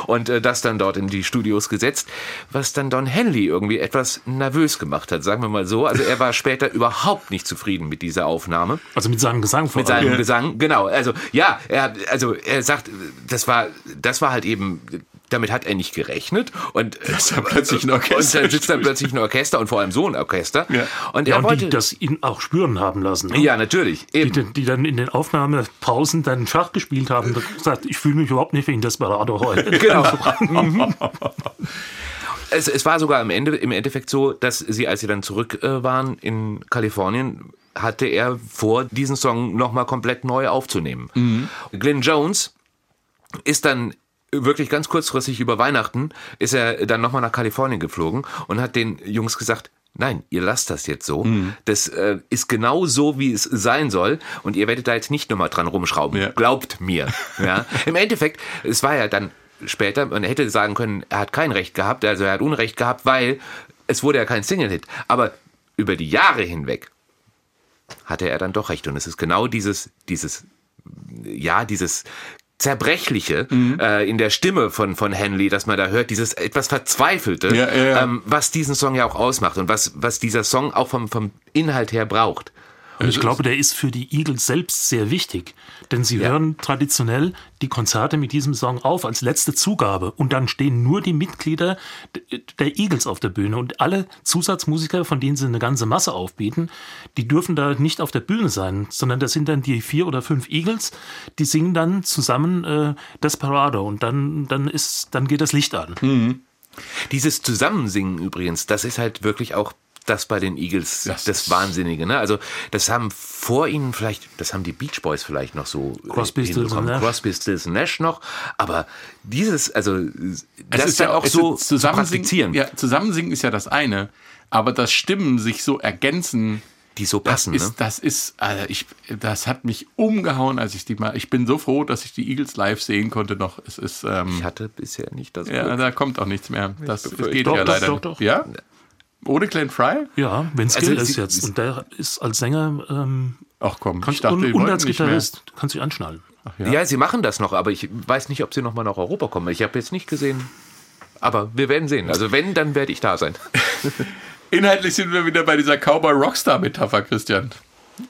und äh, das dann dort in die Studios gesetzt, was dann Don Henley irgendwie etwas nervös gemacht hat, sagen wir mal so. Also er war später überhaupt nicht zufrieden mit dieser Aufnahme. Also mit seinem Gesang vor Mit seinem allem. Gesang, genau. Also ja, er, also er sagt, das war, das war halt eben, damit hat er nicht gerechnet und Dass da plötzlich ein Orchester und dann sitzt dann plötzlich ein Orchester und vor allem so ein Orchester. Ja. Und Ja, er und wollte, die das ihn auch spüren haben lassen. Ne? ja natürlich, Die, eben. die dann in den Aufnahmepausen dann Schach gespielt haben und gesagt, ich fühle mich überhaupt nicht wie ein Desperado heute. Genau. Mhm. Es, es war sogar am Ende, im Endeffekt so, dass sie, als sie dann zurück äh, waren in Kalifornien, hatte er vor, diesen Song nochmal komplett neu aufzunehmen. Glenn Jones ist dann wirklich ganz kurzfristig über Weihnachten, ist er dann nochmal nach Kalifornien geflogen und hat den Jungs gesagt, Nein, ihr lasst das jetzt so. Das äh, ist genau so, wie es sein soll. Und ihr werdet da jetzt nicht nochmal dran rumschrauben. Ja. Glaubt mir. Ja? Im Endeffekt, es war ja dann später, man hätte sagen können, er hat kein Recht gehabt, also er hat Unrecht gehabt, weil es wurde ja kein Single-Hit. Aber über die Jahre hinweg hatte er dann doch recht. Und es ist genau dieses, dieses, ja, dieses Zerbrechliche Mhm. äh, in der Stimme von, von Henley, dass man da hört, dieses etwas Verzweifelte, Ja, ja, ja. Ähm, was diesen Song ja auch ausmacht und was, was dieser Song auch vom, vom Inhalt her braucht. Und ich glaube, der ist für die Eagles selbst sehr wichtig. Denn sie Ja. hören traditionell die Konzerte mit diesem Song auf als letzte Zugabe. Und dann stehen nur die Mitglieder der Eagles auf der Bühne. Und alle Zusatzmusiker, von denen sie eine ganze Masse aufbieten, die dürfen da nicht auf der Bühne sein, sondern das sind dann die vier oder fünf Eagles, die singen dann zusammen äh, Desperado. Und dann, dann, ist, dann geht das Licht an. Dieses Zusammensingen übrigens, das ist halt wirklich auch das bei den Eagles Das das, Wahnsinnige. Ne? Also das haben vor ihnen vielleicht, das haben die Beach Boys vielleicht noch so äh, Crosby, Stills und Nash. Crosby, Stills Nash noch. Aber dieses, also Es das ist ja auch so zu praktizieren, ja, zusammensingen ist ja das eine, aber das Stimmen sich so ergänzen, die so das passen. ist, ne? das ist, also ich, das hat mich umgehauen, als ich die mal. Ich bin so froh, dass ich die Eagles live sehen konnte noch. Es ist, ähm, Ich hatte bisher nicht das ja, Glück. da kommt auch nichts mehr. Das, das geht Doch, ja doch, leider. doch, doch. Ja? Ohne Glenn Fry? Ja, wenn Also Skill ist sie- jetzt. Und der ist als Sänger ähm, Ach komm, kannst, ich dachte, und, die und als. Gitarrist kannst du dich anschnallen. Ja. sie machen das noch, aber ich weiß nicht, ob sie noch mal nach Europa kommen. Ich habe jetzt nicht gesehen. Aber wir werden sehen. Also wenn, dann werde ich da sein. Inhaltlich sind wir wieder bei dieser Cowboy-Rockstar-Metapher, Christian.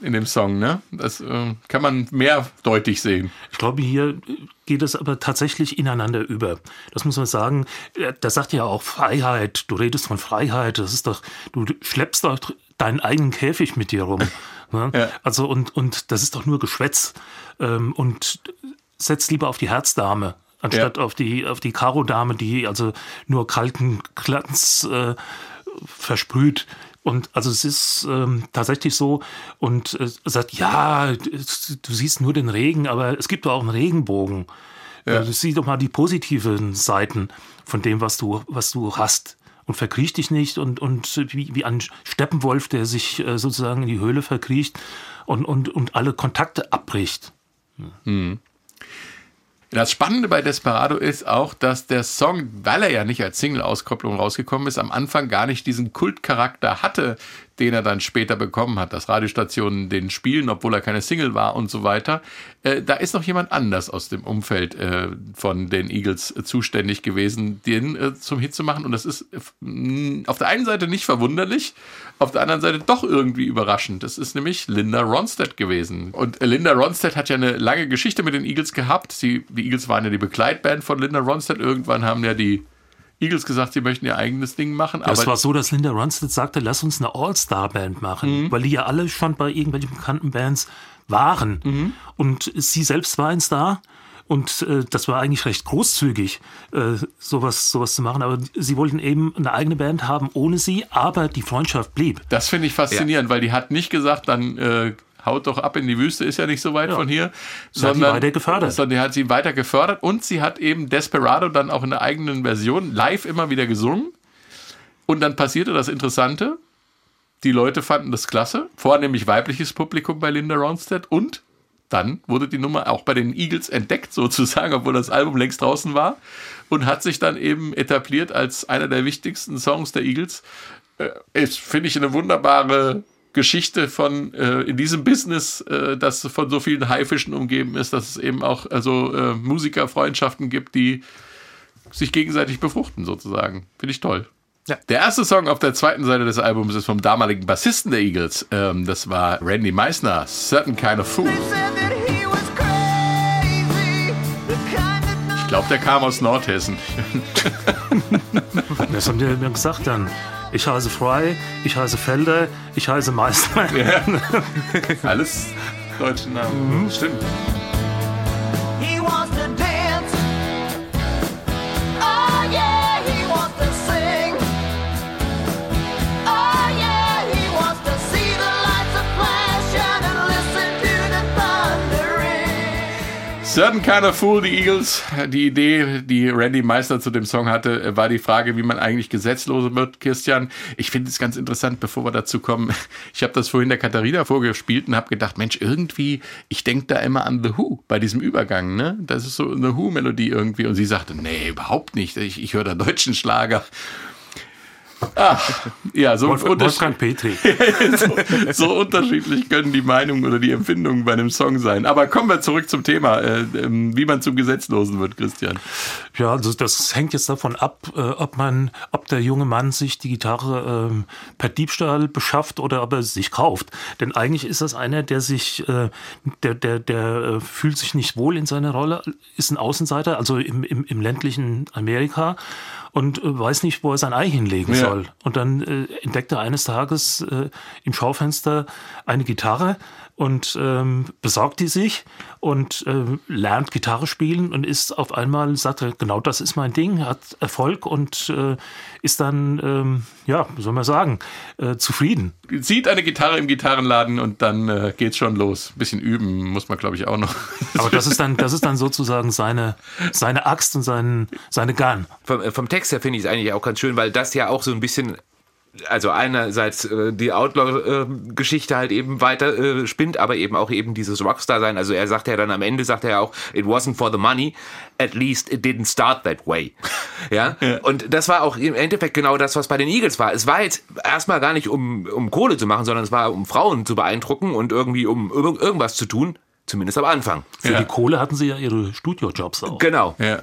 In dem Song, ne? Das äh, kann man mehr deutlich sehen. Ich glaube, hier geht es aber tatsächlich ineinander über. Das muss man sagen. Äh, Da sagt ja auch Freiheit. Du redest von Freiheit. Das ist doch, du schleppst doch deinen eigenen Käfig mit dir rum. Ne? Ja. Also und, und das ist doch nur Geschwätz. Ähm, Und setz lieber auf die Herzdame. Anstatt Ja. auf die, auf die Karo-Dame, die also nur kalten Glanz äh, versprüht. Und also es ist ähm, tatsächlich so und äh, sagt, ja, du siehst nur den Regen, aber es gibt doch auch einen Regenbogen. Ja. Äh, sieh doch mal die positiven Seiten von dem, was du, was du hast. Und verkriech dich nicht und, und wie, wie ein Steppenwolf, der sich äh, sozusagen in die Höhle verkriecht und, und, und alle Kontakte abbricht. Das Spannende bei Desperado ist auch, dass der Song, weil er ja nicht als Single-Auskopplung rausgekommen ist, am Anfang gar nicht diesen Kultcharakter hatte, den er dann später bekommen hat, dass Radiostationen den spielen, obwohl er keine Single war und so weiter. Äh, da ist noch jemand anders aus dem Umfeld äh, von den Eagles zuständig gewesen, den äh, zum Hit zu machen. Und das ist mh, auf der einen Seite nicht verwunderlich, auf der anderen Seite doch irgendwie überraschend. Das ist nämlich Linda Ronstadt gewesen. Und äh, Linda Ronstadt hat ja eine lange Geschichte mit den Eagles gehabt. Sie, die Eagles waren ja die Begleitband von Linda Ronstadt. Irgendwann haben ja die Eagles gesagt, sie möchten ihr eigenes Ding machen. Es aber war so, dass Linda Ronstadt sagte, lass uns eine All-Star-Band machen, weil die ja alle schon bei irgendwelchen bekannten Bands waren. Und sie selbst war ein Star. Und äh, das war eigentlich recht großzügig, äh, sowas, sowas zu machen. Aber sie wollten eben eine eigene Band haben ohne sie, aber die Freundschaft blieb. Das finde ich faszinierend, weil die hat nicht gesagt, dann äh, haut doch ab in die Wüste, ist ja nicht so weit von hier. Sie hat die weiter gefördert. Sondern die hat sie weiter gefördert und sie hat eben Desperado dann auch in der eigenen Version live immer wieder gesungen. Und dann passierte das Interessante. die Leute fanden das klasse, vornehmlich weibliches Publikum bei Linda Ronstadt und dann wurde die Nummer auch bei den Eagles entdeckt sozusagen, obwohl das Album längst draußen war und hat sich dann eben etabliert als einer der wichtigsten Songs der Eagles. Äh, finde ich, eine wunderbare Geschichte von äh, in diesem Business, äh, das von so vielen Haifischen umgeben ist, dass es eben auch also äh, Musikerfreundschaften gibt, die sich gegenseitig befruchten sozusagen. Finde ich toll. Ja. Der erste Song auf der zweiten Seite des Albums ist vom damaligen Bassisten der Eagles. Ähm, das war Randy Meisner, Certain Kind of Fool. Ich glaube, der kam aus Nordhessen. Das haben die mir gesagt dann. Ich heiße Fry, ich heiße Felder, ich heiße Meister. Alles deutsche Namen. Stimmt. Certain Kind of Fool, die Eagles. Die Idee, die Randy Meister zu dem Song hatte, war die Frage, wie man eigentlich gesetzlos wird, Christian. Ich finde es ganz interessant, bevor wir dazu kommen. Ich habe das vorhin der Katharina vorgespielt und habe gedacht, Mensch, irgendwie, ich denke da immer an The Who bei diesem Übergang. Ne? Das ist so eine Who-Melodie irgendwie. Und sie sagte, nee, überhaupt nicht. Ich, ich höre da deutschen Schlager. Ah, ja, so, Wolf, Wolfgang Petri. so, so unterschiedlich können die Meinungen oder die Empfindungen bei einem Song sein. Aber kommen wir zurück zum Thema, äh, ähm, wie man zum Gesetzlosen wird, Christian. Ja, also das hängt jetzt davon ab, äh, ob man, ob der junge Mann sich die Gitarre ähm, per Diebstahl beschafft oder ob er sich kauft. Denn eigentlich ist das einer, der sich, äh, der, der, der äh, fühlt sich nicht wohl in seiner Rolle, ist ein Außenseiter, also im, im, im ländlichen Amerika und äh, weiß nicht, wo er sein Ei hinlegen Ja. soll. Und dann äh, entdeckt er eines Tages äh, im Schaufenster eine Gitarre und ähm, besorgt die sich und äh, lernt Gitarre spielen und ist auf einmal, sagt er, genau das ist mein Ding, hat Erfolg und äh, ist dann, ähm, ja, wie soll man sagen, äh, zufrieden. Sieht eine Gitarre im Gitarrenladen und dann äh, geht's schon los. Ein bisschen üben muss man, glaube ich, auch noch. Aber das ist dann, das ist dann sozusagen seine, seine Axt und sein, seine Gun. Vom, äh, vom Text her finde ich es eigentlich auch ganz schön, weil das ja auch so ein bisschen, also einerseits äh, die Outlaw-Geschichte halt eben weiter äh, spinnt, aber eben auch eben dieses Rockstar-Sein. Also er sagt ja dann am Ende, sagt er ja auch, it wasn't for the money, at least it didn't start that way. Ja? Und das war auch im Endeffekt genau das, was bei den Eagles war. Es war jetzt erstmal gar nicht, um, um Kohle zu machen, sondern es war, um Frauen zu beeindrucken und irgendwie um ir- irgendwas zu tun. Zumindest am Anfang. Für Ja. die Kohle hatten sie ja ihre Studiojobs auch. Genau. ja.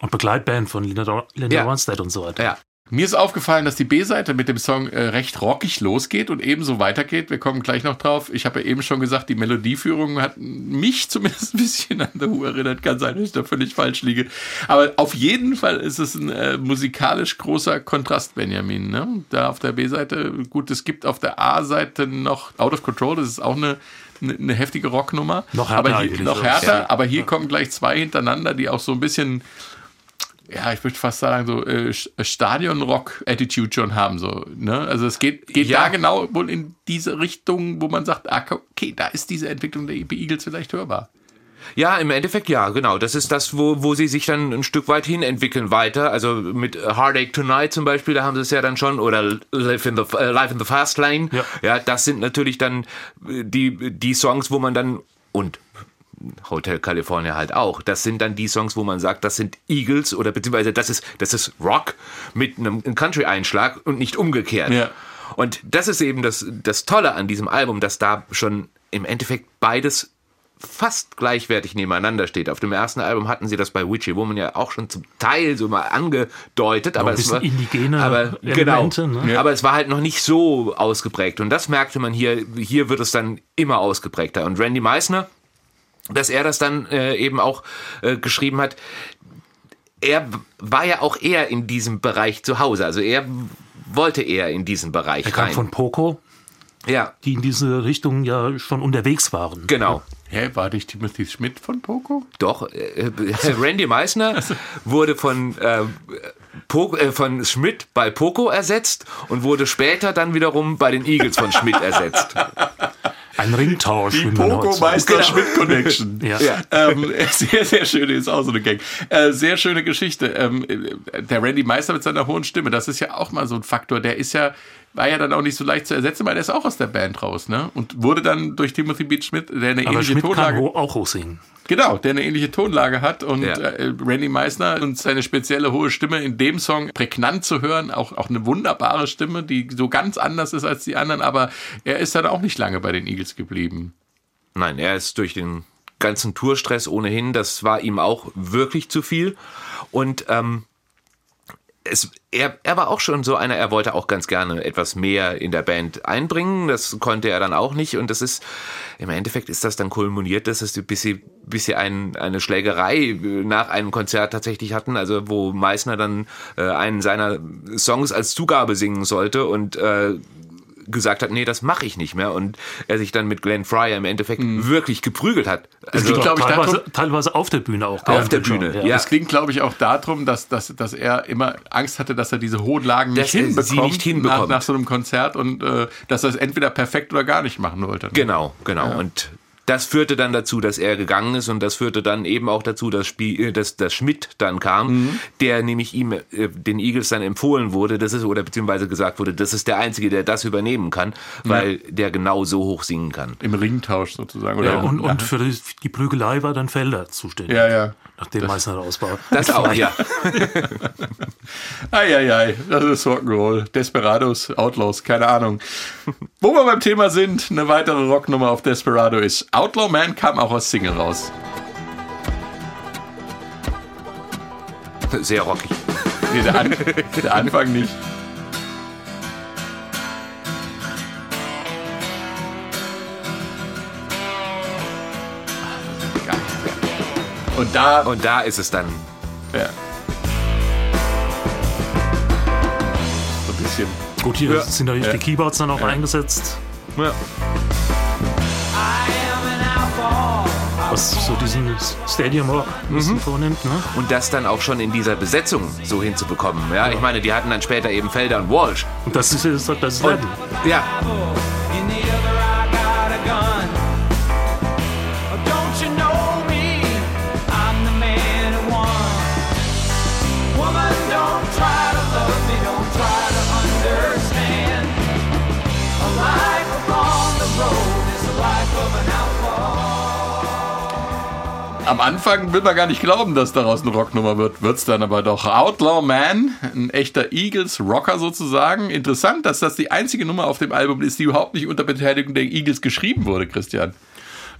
Und Begleitband von Linda, Linda Ja. Ronstadt und so weiter. Ja. Mir ist aufgefallen, dass die B-Seite mit dem Song äh, recht rockig losgeht und ebenso weitergeht. Wir kommen gleich noch drauf. Ich habe ja eben schon gesagt, die Melodieführung hat mich zumindest ein bisschen an The Who erinnert. Kann sein, dass ich da völlig falsch liege. Aber auf jeden Fall ist es ein äh, musikalisch großer Kontrast, Benjamin. Ne? Da auf der B-Seite, gut, es gibt auf der A-Seite noch Out of Control, das ist auch eine, eine, eine heftige Rocknummer. Noch härter aber hier, noch ja. härter, Ja. aber hier kommen gleich zwei hintereinander, die auch so ein bisschen ja, ich würde fast sagen, so äh, Stadion-Rock-Attitude schon haben. So, ne? Also es geht, geht Ja. da genau wohl in diese Richtung, wo man sagt, ah, okay, da ist diese Entwicklung der Eagles vielleicht hörbar. Ja, im Endeffekt ja, genau. Das ist das, wo, wo sie sich dann ein Stück weit hin entwickeln weiter. Also mit Heartache Tonight zum Beispiel, da haben sie es ja dann schon, oder Live in the, äh, Live in the Fast Lane. Ja. ja, das sind natürlich dann äh, die, die Songs, wo man dann, und Hotel California halt auch. Das sind dann die Songs, wo man sagt, das sind Eagles oder beziehungsweise das ist, das ist Rock mit einem Country-Einschlag und nicht umgekehrt. Ja. Und das ist eben das, das Tolle an diesem Album, dass da schon im Endeffekt beides fast gleichwertig nebeneinander steht. Auf dem ersten Album hatten sie das bei Witchy Woman ja auch schon zum Teil so mal angedeutet, aber ein es war indigene aber, Elemente, genau, ne? aber es war halt noch nicht so ausgeprägt und das merkte man hier. Hier wird es dann immer ausgeprägter und Randy Meisner, dass er das dann äh, eben auch äh, geschrieben hat. Er war ja auch eher in diesem Bereich zu Hause, also er wollte eher in diesen Bereich Er kam rein. von Poco, ja, die in diese Richtung ja schon unterwegs waren. genau. Hä, war nicht Timothy Schmidt von Poco? Doch, äh, Randy Meisner wurde von, äh, Po- äh, von Schmidt bei Poco ersetzt und wurde später dann wiederum bei den Eagles von Schmidt ersetzt. Ein Ringtausch. Die heute sagt. Poco-Meister-Schmidt-Connection. Ja. Ja. ähm, sehr, sehr schöne, ist auch so eine Gang. Äh, sehr schöne Geschichte. Ähm, der Randy Meister mit seiner hohen Stimme, das ist ja auch mal so ein Faktor. Der ist ja war ja dann auch nicht so leicht zu ersetzen, weil er ist auch aus der Band raus, ne? Und wurde dann durch Timothy Beach Schmidt, der eine Aber ähnliche Schmidt kann Tonlage ho auch hochsingen. Genau, der eine ähnliche Tonlage hat und Ja. äh, Randy Meisner und seine spezielle hohe Stimme in dem Song prägnant zu hören, auch, auch eine wunderbare Stimme, die so ganz anders ist als die anderen, aber er ist dann auch nicht lange bei den Eagles geblieben. Nein, er ist durch den ganzen Tourstress ohnehin, das war ihm auch wirklich zu viel. Und ähm, es, er, er war auch schon so einer, er wollte auch ganz gerne etwas mehr in der Band einbringen. Das konnte er dann auch nicht. Und das ist, im Endeffekt ist das dann kulminiert, dass es bis sie, bis sie ein, eine Schlägerei äh, nach einem Konzert tatsächlich hatten, also wo Meissner dann äh, einen seiner Songs als Zugabe singen sollte und äh, gesagt hat, nee, das mache ich nicht mehr. Und er sich dann mit Glenn Fryer im Endeffekt wirklich geprügelt hat. Also, liegt, glaub ich, teilweise, darum- teilweise auf der Bühne auch. Auf der schon, Bühne, ja. ja. Es klingt, glaube ich, auch darum, dass, dass, dass er immer Angst hatte, dass er diese hohen Lagen nicht Dass sie hinbekommt, nicht hinbekommt. Nach, nach so einem Konzert und äh, dass er es entweder perfekt oder gar nicht machen wollte. Genau, genau. Und das führte dann dazu, dass er gegangen ist und das führte dann eben auch dazu, dass, Spie äh, dass, dass Schmidt dann kam, Mhm. der nämlich ihm, äh, den Eagles dann empfohlen wurde, das ist, oder beziehungsweise gesagt wurde, das ist der Einzige, der das übernehmen kann, weil der genau so hoch singen kann. Im Ringtausch sozusagen. Oder Ja, und, und für die, die Prügelei war dann Felder zuständig. ja, ja. Nachdem Meißner raus war. Das auch, ja. Eieiei, das ist Rock'n'Roll. Desperados, Outlaws, keine Ahnung. Wo wir beim Thema sind, eine weitere Rocknummer auf Desperado ist Outlaw Man kam auch aus Single raus. Sehr rockig. Nee, der, An der Anfang nicht. Und da, Und da ist es dann, ja. So ein bisschen. Gut, hier Ja. sind natürlich die Keyboards dann auch eingesetzt, ja, was so diesen Stadium Rock ein bisschen vornimmt. Ne? und das dann auch schon in dieser Besetzung so hinzubekommen. Ja, ich meine, die hatten dann später eben Felder und Walsh. Und das ist jetzt das Und, Level. ja, Am Anfang will man gar nicht glauben, dass daraus eine Rocknummer wird. Wird's dann aber doch. Outlaw Man, ein echter Eagles-Rocker sozusagen. Interessant, dass das die einzige Nummer auf dem Album ist, die überhaupt nicht unter Beteiligung der Eagles geschrieben wurde, Christian.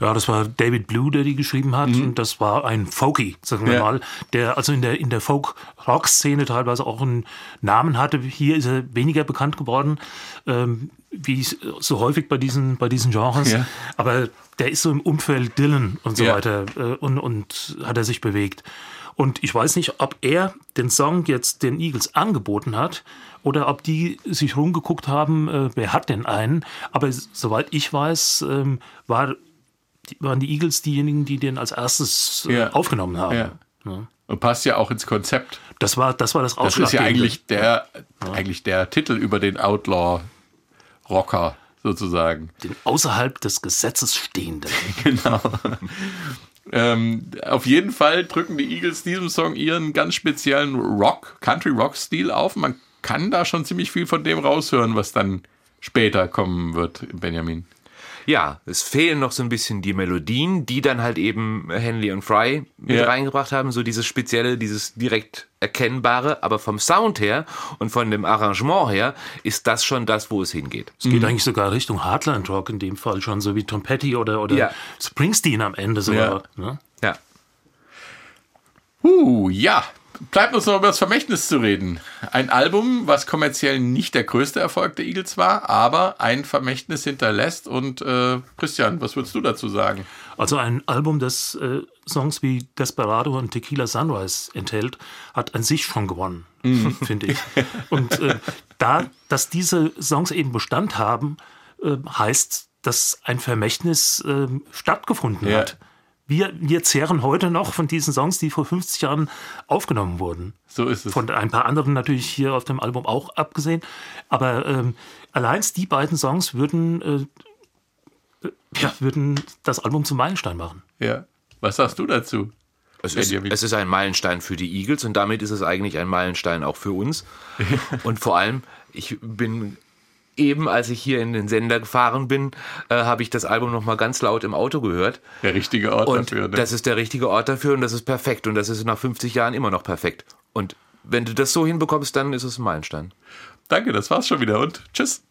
Ja, das war David Blue, der die geschrieben hat. Und das war ein Folky, sagen wir Ja. mal, der also in der, in der Folk-Rock-Szene teilweise auch einen Namen hatte. Hier ist er weniger bekannt geworden, ähm, wie so häufig bei diesen, bei diesen Genres. Ja. Aber der ist so im Umfeld Dylan und so Ja. weiter äh, und, und hat er sich bewegt. Und ich weiß nicht, ob er den Song jetzt den Eagles angeboten hat oder ob die sich rumgeguckt haben, äh, wer hat denn einen. Aber soweit ich weiß, ähm, war die, waren die Eagles diejenigen, die den als erstes äh, Ja. aufgenommen haben. Ja. Und passt ja auch ins Konzept. Das war das war das Das ist ja eigentlich der, eigentlich der Titel über den Outlaw-Rocker sozusagen. den außerhalb des Gesetzes stehenden. Genau. ähm, auf jeden Fall drücken die Eagles diesem Song ihren ganz speziellen Rock, Country-Rock-Stil auf. Man kann da schon ziemlich viel von dem raushören, was dann später kommen wird, Benjamin. Ja, es fehlen noch so ein bisschen die Melodien, die dann halt eben Henley und Fry mit Ja. reingebracht haben, so dieses spezielle, dieses direkt erkennbare, aber vom Sound her und von dem Arrangement her ist das schon das, wo es hingeht. Es geht eigentlich sogar Richtung Heartland Rock in dem Fall schon, so wie Tom Petty oder, oder Ja. Springsteen am Ende sogar. Ne? Ja. Uh, ja. Bleibt uns noch über das Vermächtnis zu reden. Ein Album, was kommerziell nicht der größte Erfolg der Eagles war, aber ein Vermächtnis hinterlässt. Und äh, Christian, was würdest du dazu sagen? Also ein Album, das äh, Songs wie Desperado und Tequila Sunrise enthält, hat an sich schon gewonnen, finde ich. Und äh, da, dass diese Songs eben Bestand haben, äh, heißt, dass ein Vermächtnis äh, stattgefunden Ja. hat. Wir, wir zehren heute noch von diesen Songs, die vor 50 Jahren aufgenommen wurden. So ist es. Von ein paar anderen natürlich hier auf dem Album auch abgesehen. Aber ähm, allein die beiden Songs würden, äh, äh, ja, würden das Album zum Meilenstein machen. ja. Was sagst du dazu? Es ist, es ist ein Meilenstein für die Eagles und damit ist es eigentlich ein Meilenstein auch für uns. und vor allem, ich bin eben als ich hier in den Sender gefahren bin, äh, habe ich das Album nochmal ganz laut im Auto gehört. Der richtige Ort Und dafür. Ne? das ist der richtige Ort dafür und das ist perfekt. Und das ist nach 50 Jahren immer noch perfekt. Und wenn du das so hinbekommst, dann ist es ein Meilenstein. Danke, das war's schon wieder und tschüss.